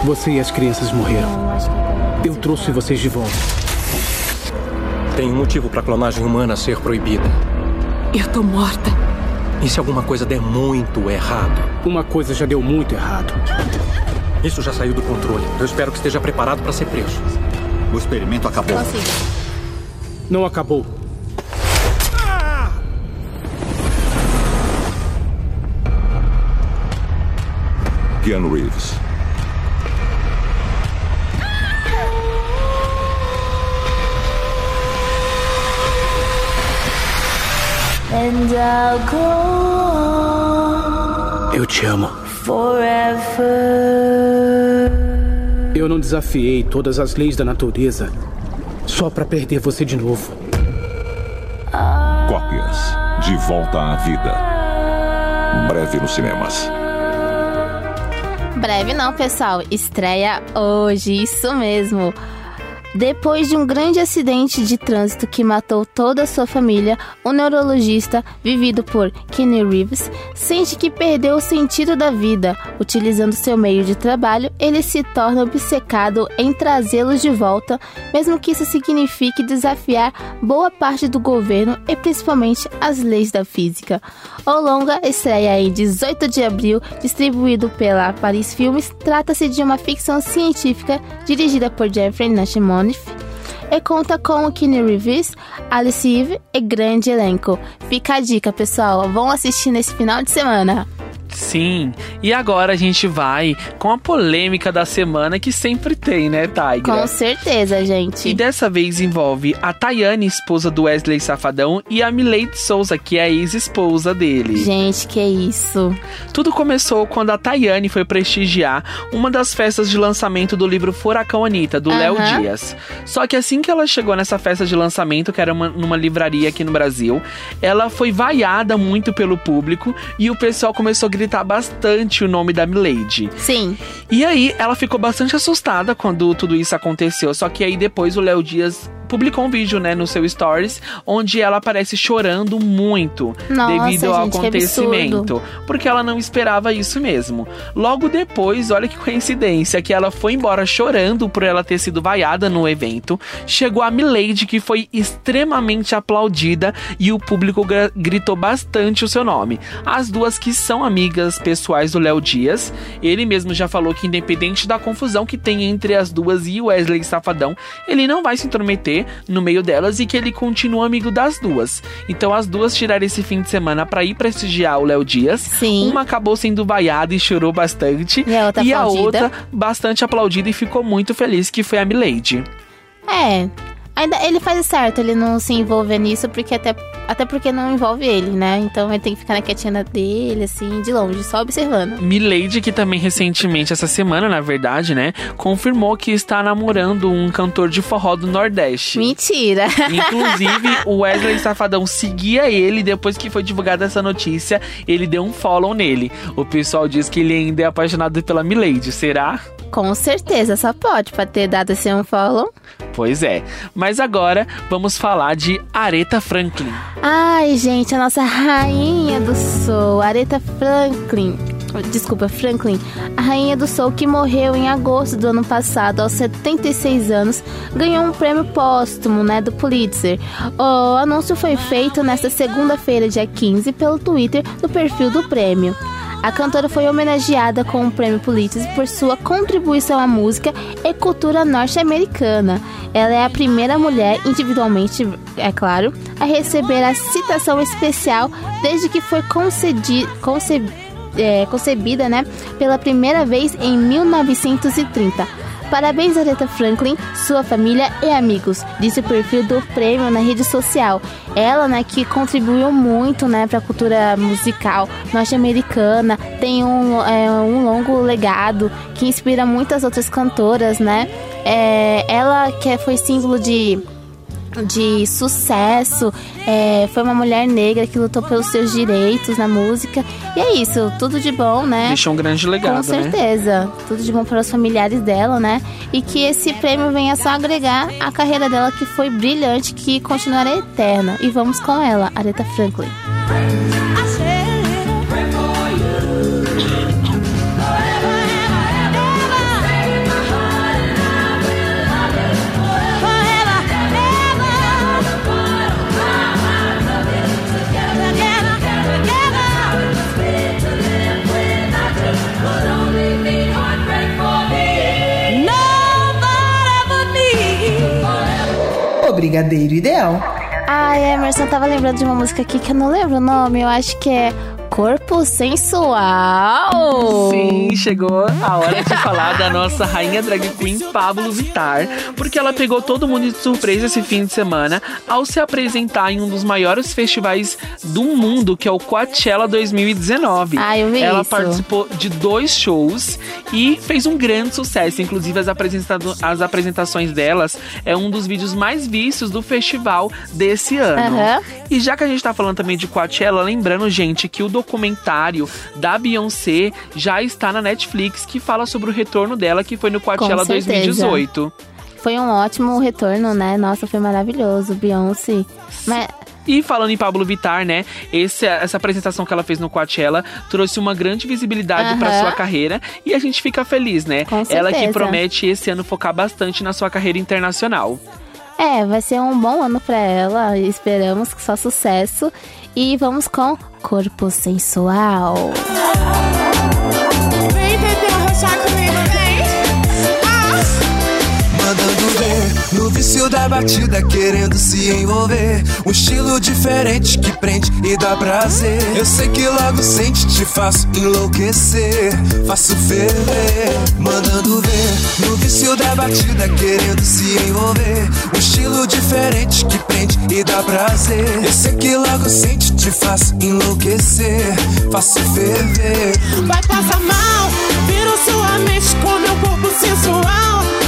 Você e as crianças morreram. Eu trouxe vocês de volta.
Tem um motivo para a clonagem humana ser proibida.
Eu tô morta.
E se alguma coisa der muito errado?
Uma coisa já deu muito errado.
Isso já saiu do controle. Eu espero que esteja preparado para ser preso.
O experimento acabou.
Não acabou.
Keanu Reeves,
Eu te amo.
forever.
Eu não desafiei todas as leis da natureza só pra perder você de novo.
Cópias de Volta à Vida. Breve nos cinemas.
Breve não, pessoal. Estreia hoje, isso mesmo. Depois de um grande acidente de trânsito que matou toda a sua família, o neurologista, vivido por Kenny Reeves, sente que perdeu o sentido da vida. Utilizando seu meio de trabalho, ele se torna obcecado em trazê-los de volta, mesmo que isso signifique desafiar boa parte do governo e principalmente as leis da física. O longa estreia em 18 de abril, distribuído pela Paris Filmes, trata-se de uma ficção científica dirigida por Jeffrey Nashimoff e conta com o Keanu Reeves, Alice Eve e grande elenco. Fica a dica, pessoal. Vão assistir nesse final de semana.
Sim. E agora a gente vai com a polêmica da semana que sempre tem, né, Tigra?
Com certeza,
E
gente.
dessa vez envolve a Tayane, esposa do Wesley Safadão, e a Milady Souza, que é a ex-esposa dele.
Gente, que isso.
Tudo começou quando a Tayane foi prestigiar uma das festas de lançamento do livro Furacão Anitta, do Léo
Aham.
Dias. Só que assim que ela chegou nessa festa de lançamento, que era uma- numa livraria aqui no Brasil, ela foi vaiada muito pelo público e o pessoal começou a gritar bastante o nome da Milady.
Sim.
E aí, ela ficou bastante assustada quando tudo isso aconteceu. Só que aí depois o Léo Dias publicou um vídeo, né, no seu stories, onde ela aparece chorando muito
Nossa,
devido ao
gente,
acontecimento. Porque ela não esperava isso mesmo. Logo depois, olha que coincidência, que ela foi embora chorando por ela ter sido vaiada no evento. Chegou a Milady, que foi extremamente aplaudida e o público gritou bastante o seu nome. As duas que são amigas pessoais do Léo Dias, ele mesmo já falou que independente da confusão que tem entre as duas e o Wesley Safadão, ele não vai se intrometer no meio delas e que ele continua amigo das duas. Então as duas tiraram esse fim de semana pra ir prestigiar o Léo Dias.
Sim.
Uma acabou sendo vaiada e chorou bastante.
E a outra
e a outra bastante aplaudida e ficou muito feliz, que foi a Milady.
É. Ainda ele faz certo ele não se envolver nisso, porque até, até porque não envolve ele, né? Então ele tem que ficar na quietinha dele, assim, de longe, só observando.
Milady, que também recentemente, essa semana, na verdade, né, confirmou que está namorando um cantor de forró do Nordeste.
Mentira!
Inclusive, o Wesley Safadão seguia ele depois que foi divulgada essa notícia. Ele deu um follow nele. O pessoal diz que ele ainda é apaixonado pela Milady. Será?
Com certeza, só pode pra ter dado esse um follow.
Pois é. Mas agora vamos falar de Aretha Franklin.
Ai, gente, a nossa rainha do soul, Aretha Franklin. Desculpa, Franklin. A rainha do soul que morreu em agosto do ano passado, aos 76 anos, ganhou um prêmio póstumo, né, do Pulitzer. O anúncio foi feito nesta segunda-feira, dia 15, pelo Twitter do perfil do prêmio. A cantora foi homenageada com o prêmio Pulitzer por sua contribuição à música e cultura norte-americana. Ela é a primeira mulher, individualmente, é claro, a receber a citação especial desde que foi concedi, conce- é, concebida né, pela primeira vez em 1930. Parabéns, Aretha Franklin, sua família e amigos, disse o perfil do prêmio na rede social. Ela, né, que contribuiu muito, né, para a cultura musical norte-americana, tem um, é, um longo legado que inspira muitas outras cantoras, né? É, ela que foi símbolo de de sucesso, é, foi uma mulher negra que lutou pelos seus direitos na música. E é isso, tudo de bom, né?
Deixou um grande legado,
Com certeza. Tudo de bom para os familiares dela, né? E que esse prêmio venha só agregar a carreira dela que foi brilhante, que continuará eterna. E vamos com ela, Aretha Franklin.
Brigadeiro Ideal.
Ai, Emerson, tava lembrando de uma música aqui que eu não lembro o nome. Eu acho que é Corpo Sensual.
Sim, chegou a hora de falar da nossa rainha drag queen Pablo Vittar, porque ela pegou todo mundo de surpresa esse fim de semana ao se apresentar em um dos maiores festivais do mundo, que é o Coachella 2019.
Ah, eu vi
ela
isso.
participou de dois shows e fez um grande sucesso. Inclusive, as, as apresentações delas é um dos vídeos mais vistos do festival desse ano.
Aham.
E já que a gente tá falando também de Coachella, lembrando, gente, que o documentário da Beyoncé já está na Netflix, que fala sobre o retorno dela, que foi no Coachella
certeza.
2018.
Foi um ótimo retorno, né? Nossa, foi maravilhoso, Beyoncé. Mas
E falando em Pablo Vittar, né? Esse, essa apresentação que ela fez no Coachella trouxe uma grande visibilidade para
Aham.
sua carreira e a gente fica feliz, né?
Com
ela que
certeza.
promete esse ano focar bastante na sua carreira internacional.
É, vai ser um bom ano pra ela. Esperamos que só sucesso. E vamos com Corpo Sensual.
No vício da
da batida querendo se envolver. Um estilo diferente que prende e dá prazer. Eu sei que logo sente, te faço enlouquecer. Faço ferver, mandando ver. No vício da batida querendo se envolver. Um estilo diferente que prende e dá prazer. Eu sei que logo sente, te faço enlouquecer. Faço ferver.
Vai passar mal, viro sua mente com meu corpo sensual.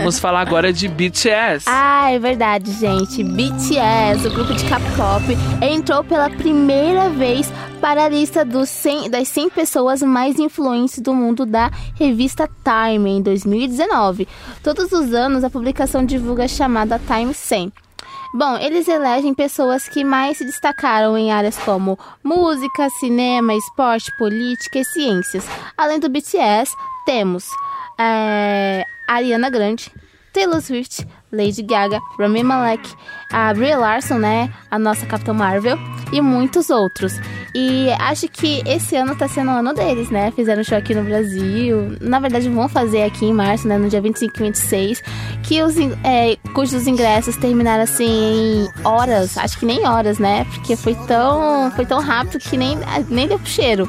Vamos falar agora de BTS.
Ah, é verdade, gente. BTS, o grupo de K-pop, entrou pela primeira vez para a lista dos 100 das 100 pessoas mais influentes do mundo da revista Time em 2019. Todos os anos, a publicação divulga a chamada Time 100. Bom, eles elegem pessoas que mais se destacaram em áreas como música, cinema, esporte, política e ciências. Além do BTS, temos é, Ariana Grande, Taylor Swift, Lady Gaga, Rami Malek, a Brie Larson, né, a nossa Capitã Marvel e muitos outros. E acho que esse ano tá sendo o ano deles, né? Fizeram show aqui no Brasil. Na verdade, vão fazer aqui em março, né, no dia 25 e 26, que os é, cujos ingressos terminaram assim em horas, acho que nem horas, né? Porque foi tão, foi tão rápido que nem nem deu pro cheiro.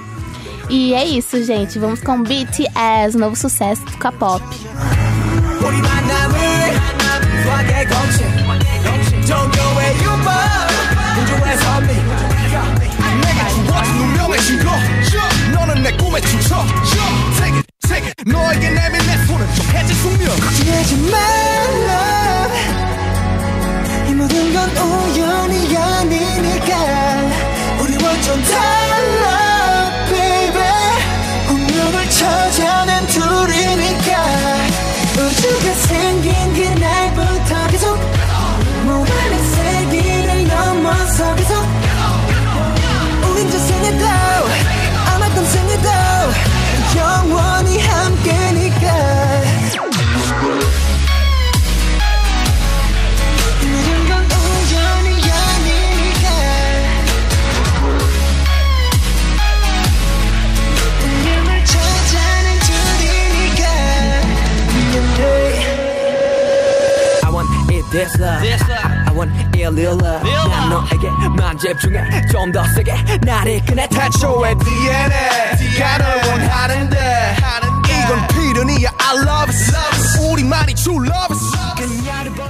E é isso, gente. Vamos com BTS, novo sucesso do K-pop.
우리 만남을 수학의 공식 종
집중해 좀 더 세게 나를 이끄네
태초의 DNA 가널 원하는데 이건 필연이야 I love it 우리만이 true love it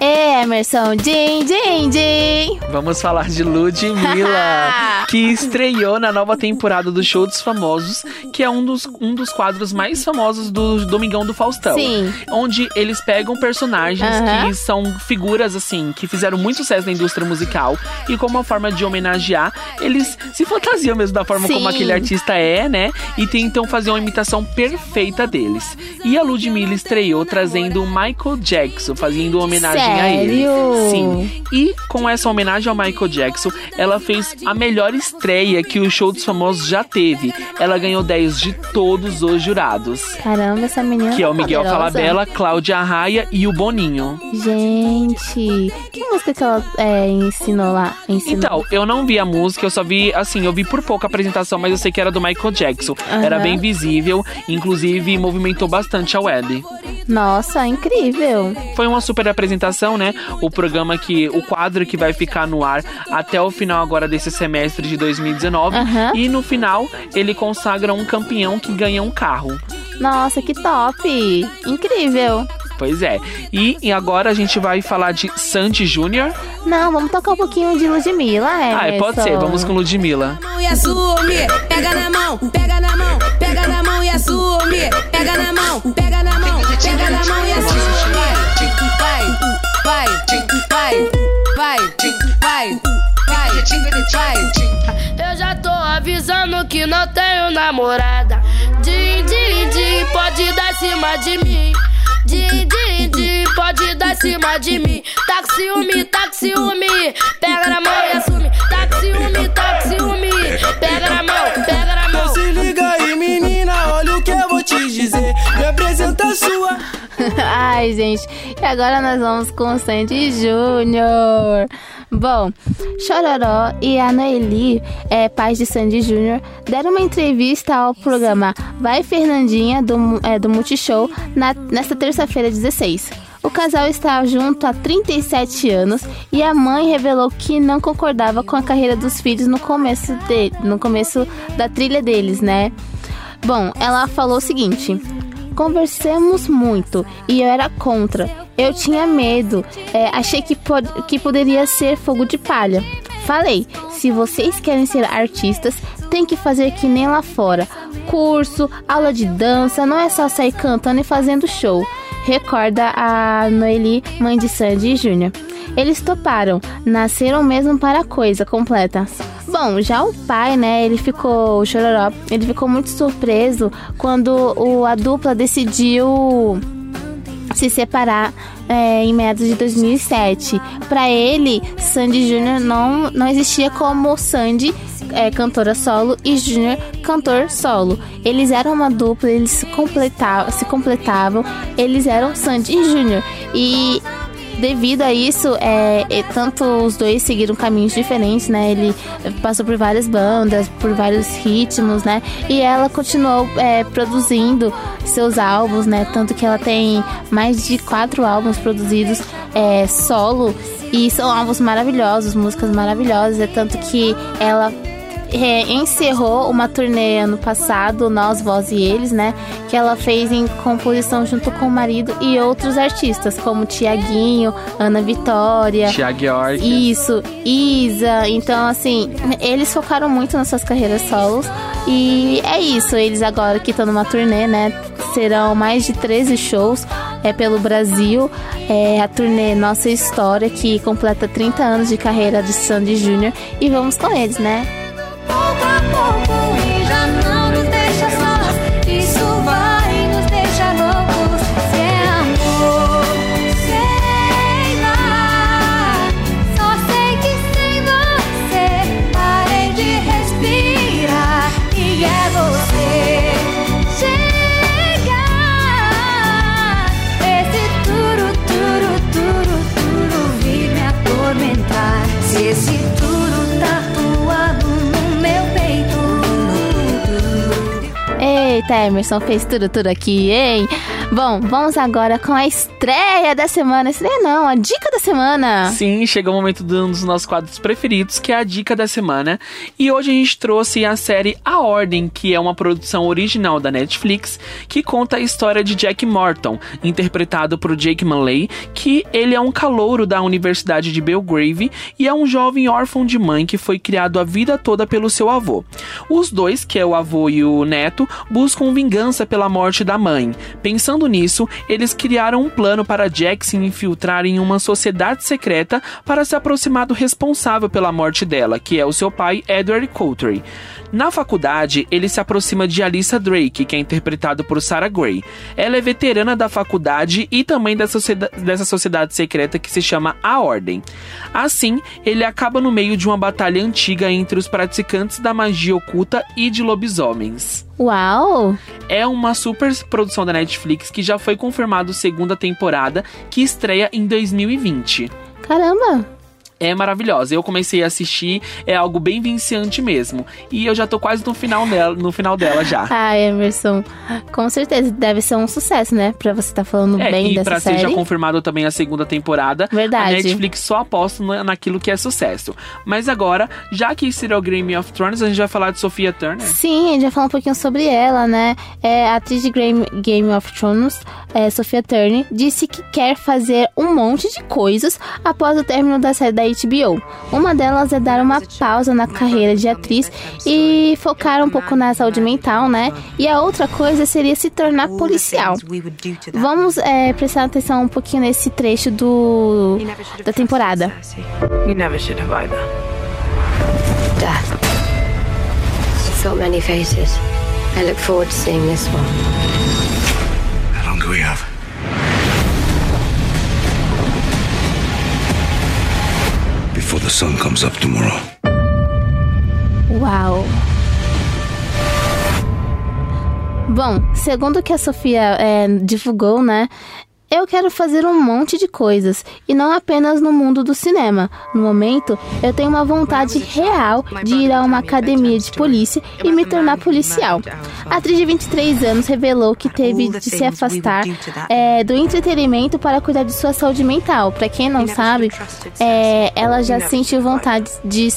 Ê, Emerson, din, din, din.
Vamos falar de Ludmilla, que estreou na nova temporada do Show dos Famosos, que é um dos, um dos quadros mais famosos do Domingão do Faustão.
Sim.
Onde eles pegam personagens que são figuras, assim, que fizeram muito sucesso na indústria musical e como uma forma de homenagear, eles se fantasiam mesmo da forma
Sim.
como aquele artista é, né? E tentam fazer uma imitação perfeita deles. E a Ludmilla estreou trazendo o Michael Jackson, fazendo homenagem a ele.
Sério?
Sim. E com essa homenagem ao Michael Jackson, ela fez a melhor estreia que o Show dos Famosos já teve. Ela ganhou 10 de todos os jurados.
Caramba, essa menina
Que é o Miguel
poderosa.
Falabella, Cláudia Raia e o Boninho.
Gente, que música que ela é, ensinou lá? Ensinou.
Então, eu não vi a música, eu só vi, assim, eu vi por pouco a apresentação, mas eu sei que era do Michael Jackson.
Aham.
Era bem visível, inclusive movimentou bastante a web.
Nossa, incrível.
Foi uma super apresentação, né? O programa que. O quadro que vai ficar no ar até o final agora desse semestre de 2019.
Aham.
E no final, ele consagra um campeão que ganha um carro.
Nossa, que top. Incrível.
Pois é. E, e agora a gente vai falar de Sandy Júnior.
Não, vamos tocar um pouquinho de Ludmilla, é.
Ah, pode ser, vamos com Ludmilla.
mão e assume. Pega na mão, pega na mão, pega na mão e assume. Pega na mão, pega na mão, pega na mão e assume. Vai, vai, vai, vai, vai, vai, vai.
Eu já tô avisando que não tenho namorada. Din, din, din, pode dar cima de mim. Din, din, din, pode dar cima de mim. Tá com ciúme, tá com ciúme. Pega na mão e assume. Tá com ciúme, tá com ciúme. Pega na mão, pega na mão.
Se liga aí, menina, olha o que eu vou te dizer. Me apresenta sua
Ai, gente. E agora nós vamos com o Sandy Júnior. Bom, Chororó e a Noeli, é, pais de Sandy Júnior, deram uma entrevista ao programa Vai Fernandinha do, é, do Multishow na, nesta terça-feira 16. O casal está junto há 37 anos e a mãe revelou que não concordava com a carreira dos filhos no começo, de, no começo da trilha deles, né? Bom, ela falou o seguinte: Conversamos muito e eu era contra. Eu tinha medo, é, achei que, pod que poderia ser fogo de palha. Falei: se vocês querem ser artistas, tem que fazer que nem lá fora. Curso, aula de dança, não é só sair cantando e fazendo show. Recorda a Noeli, mãe de Sandy Júnior. Eles toparam, nasceram mesmo para a coisa completa. Bom, já o pai, né, ele ficou, Chororó, ele ficou muito surpreso quando o, a dupla decidiu se separar é, em meados de 2007. Para ele, Sandy Júnior não, não existia como Sandy é, cantora solo e Júnior cantor solo. Eles eram uma dupla, eles se completavam, se completavam eles eram Sandy e Júnior. E devido a isso, é, é, tanto os dois seguiram caminhos diferentes, né? Ele passou por várias bandas, por vários ritmos, né? E ela continuou é, produzindo seus álbuns, né? Tanto que ela tem mais de quatro álbuns produzidos é, solo e são álbuns maravilhosos, músicas maravilhosas. É tanto que ela é, encerrou uma turnê ano passado, Nós, Voz e Eles, né? Que ela fez em composição junto com o marido e outros artistas, como Tiaguinho, Ana Vitória.
Tiago York.
Isso, Isa. Então, assim, eles focaram muito nas suas carreiras solos. E é isso, eles agora que estão numa turnê, né? Serão mais de 13 shows é, pelo Brasil. É a turnê Nossa História, que completa 30 anos de carreira de Sandy Júnior. E vamos com eles, né? Emerson fez tudo, tudo aqui, hein? Bom, vamos agora com a estreia da semana. Estreia não, a dica da semana.
Sim, chegou o momento de um dos nossos quadros preferidos, que é a dica da semana. E hoje a gente trouxe a série A Ordem, que é uma produção original da Netflix, que conta a história de Jack Morton, interpretado por Jake Manley, que ele é um calouro da Universidade de Belgrave e é um jovem órfão de mãe que foi criado a vida toda pelo seu avô. Os dois, que é o avô e o neto, buscam vingança pela morte da mãe. Pensando nisso, eles criaram um plano para Jack se infiltrar em uma sociedade secreta para se aproximar do responsável pela morte dela, que é o seu pai, Edward Coultry. Na faculdade, ele se aproxima de Alyssa Drake, que é interpretado por Sarah Gray. Ela é veterana da faculdade e também da dessa sociedade secreta que se chama A Ordem. Assim, ele acaba no meio de uma batalha antiga entre os praticantes da magia oculta e de lobisomens.
Uau!
É uma super produção da Netflix que já foi confirmado segunda temporada, que estreia em 2020.
Caramba!
É maravilhosa. Eu comecei a assistir, é algo bem viciante mesmo. E eu já tô quase no final dela, no final dela já.
Ah, Emerson, com certeza deve ser um sucesso, né? Pra você estar falando
É,
bem
e
dessa
pra
série.
ser já confirmado também a segunda temporada,
Verdade.
a Netflix só aposta na- naquilo que é sucesso. Mas agora, já que o Game of Thrones, a gente vai falar de Sophia Turner.
Sim, a gente vai falar um pouquinho sobre ela, né? É, a atriz de Game, Game of Thrones, é, Sophia Turner, disse que quer fazer um monte de coisas após o término da série da HBO. Uma delas é dar uma pausa na carreira de atriz e focar um pouco na saúde mental, né? E a outra coisa seria se tornar policial. Vamos é, prestar atenção um pouquinho nesse trecho do da temporada.
You never should have either.
Death. You've got many faces. I look forward to seeing this one.
How long do we have? Sun comes up tomorrow.
Uau! Bom, segundo o que a Sofia é, divulgou, né? Eu quero fazer um monte de coisas e não apenas no mundo do cinema. No momento, eu tenho uma vontade real de ir a uma academia de polícia e me tornar policial. A atriz de 23 anos revelou que teve de se afastar é, do entretenimento para cuidar de sua saúde mental. Para quem não sabe, é, ela já sentiu vontade de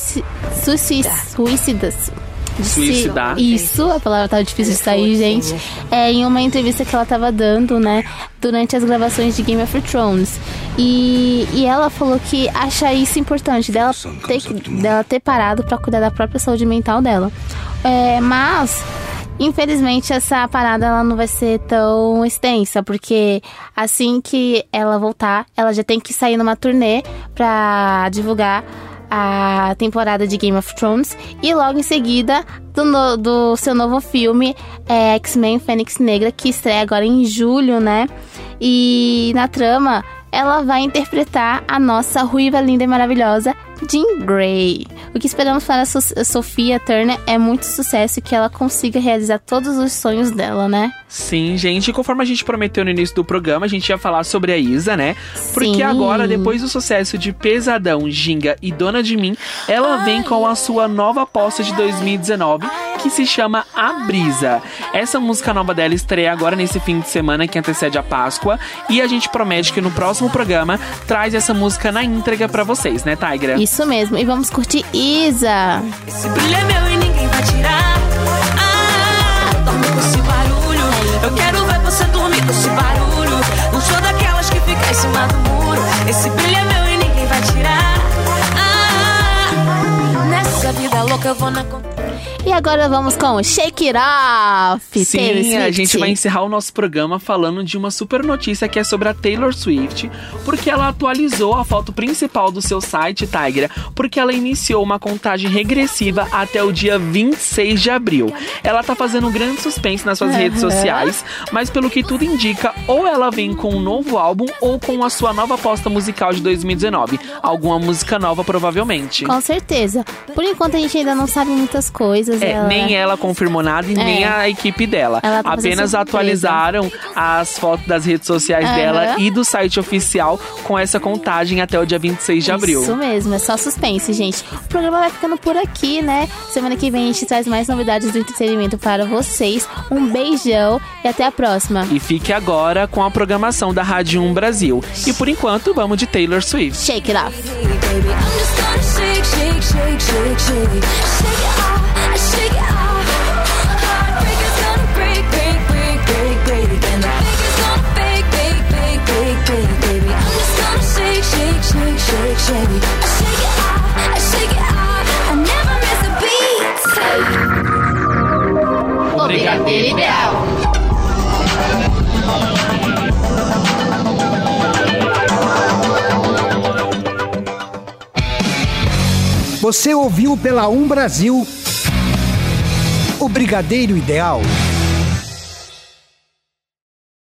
suicidas. De se-
Suicidar.
Isso, a palavra tá difícil de sair, gente. É em uma entrevista que ela tava dando, né, durante as gravações de Game of Thrones. E, e ela falou que acha isso importante, dela ter, dela ter parado pra cuidar da própria saúde mental dela. É, mas Infelizmente, essa parada ela não vai ser tão extensa, porque assim que ela voltar, ela já tem que sair numa turnê pra divulgar a temporada de Game of Thrones e logo em seguida do, no- do seu novo filme é, X-Men Fênix Negra, que estreia agora em julho, né? E na trama ela vai interpretar a nossa ruiva, linda e maravilhosa Jean Grey. O que esperamos para a So- Sofia Turner é muito sucesso e que ela consiga realizar todos os sonhos dela, né?
Sim, gente, conforme a gente prometeu no início do programa, a gente ia falar sobre a Isa, né? Porque
Sim.
agora, depois do sucesso de Pesadão, Ginga e Dona de Mim, ela vem com a sua nova aposta de 2019, que se chama A Brisa. Essa música nova dela estreia agora nesse fim de semana que antecede a Páscoa, e a gente promete que no próximo programa traz essa música na íntegra pra vocês, né, Tigra?
Isso mesmo. E vamos curtir Isa.
Esse brilho é meu e ninguém vai tirar. Ah, dorme com esse barulho. Eu quero ver você dormir com esse barulho. Não sou daquelas que fica em cima do muro. Esse brilho é meu e ninguém vai tirar. Ah, nessa vida louca eu vou na
E agora vamos com Shake It Off.
Sim, a gente vai encerrar o nosso programa falando de uma super notícia que é sobre a Taylor Swift, porque ela atualizou a foto principal do seu site, Tigra, porque ela iniciou uma contagem regressiva até o dia 26 de abril. Ela tá fazendo um grande suspense nas suas redes
Aham.
sociais, mas pelo que tudo indica, ou ela vem com um novo álbum ou com a sua nova aposta musical de 2019. Alguma música nova, provavelmente.
Com certeza. Por enquanto a gente ainda não sabe muitas coisas.
É,
ela-
nem ela confirmou nada e nem
É.
a equipe dela.
Ela tá
Apenas atualizaram as fotos das redes sociais
Aham.
dela e do site oficial com essa contagem até o dia 26 de abril.
Isso mesmo, é só suspense, gente. O programa vai ficando por aqui, né? Semana que vem a gente traz mais novidades do entretenimento para vocês. Um beijão e até a próxima.
E fique agora com a programação da Rádio 1 Brasil. E por enquanto, vamos de Taylor Swift.
Shake it off.
Baby, I'm just gonna shake, shake, shake, shake, shake. Shake it off,
Você ouviu pela Um Brasil o Brigadeiro Ideal.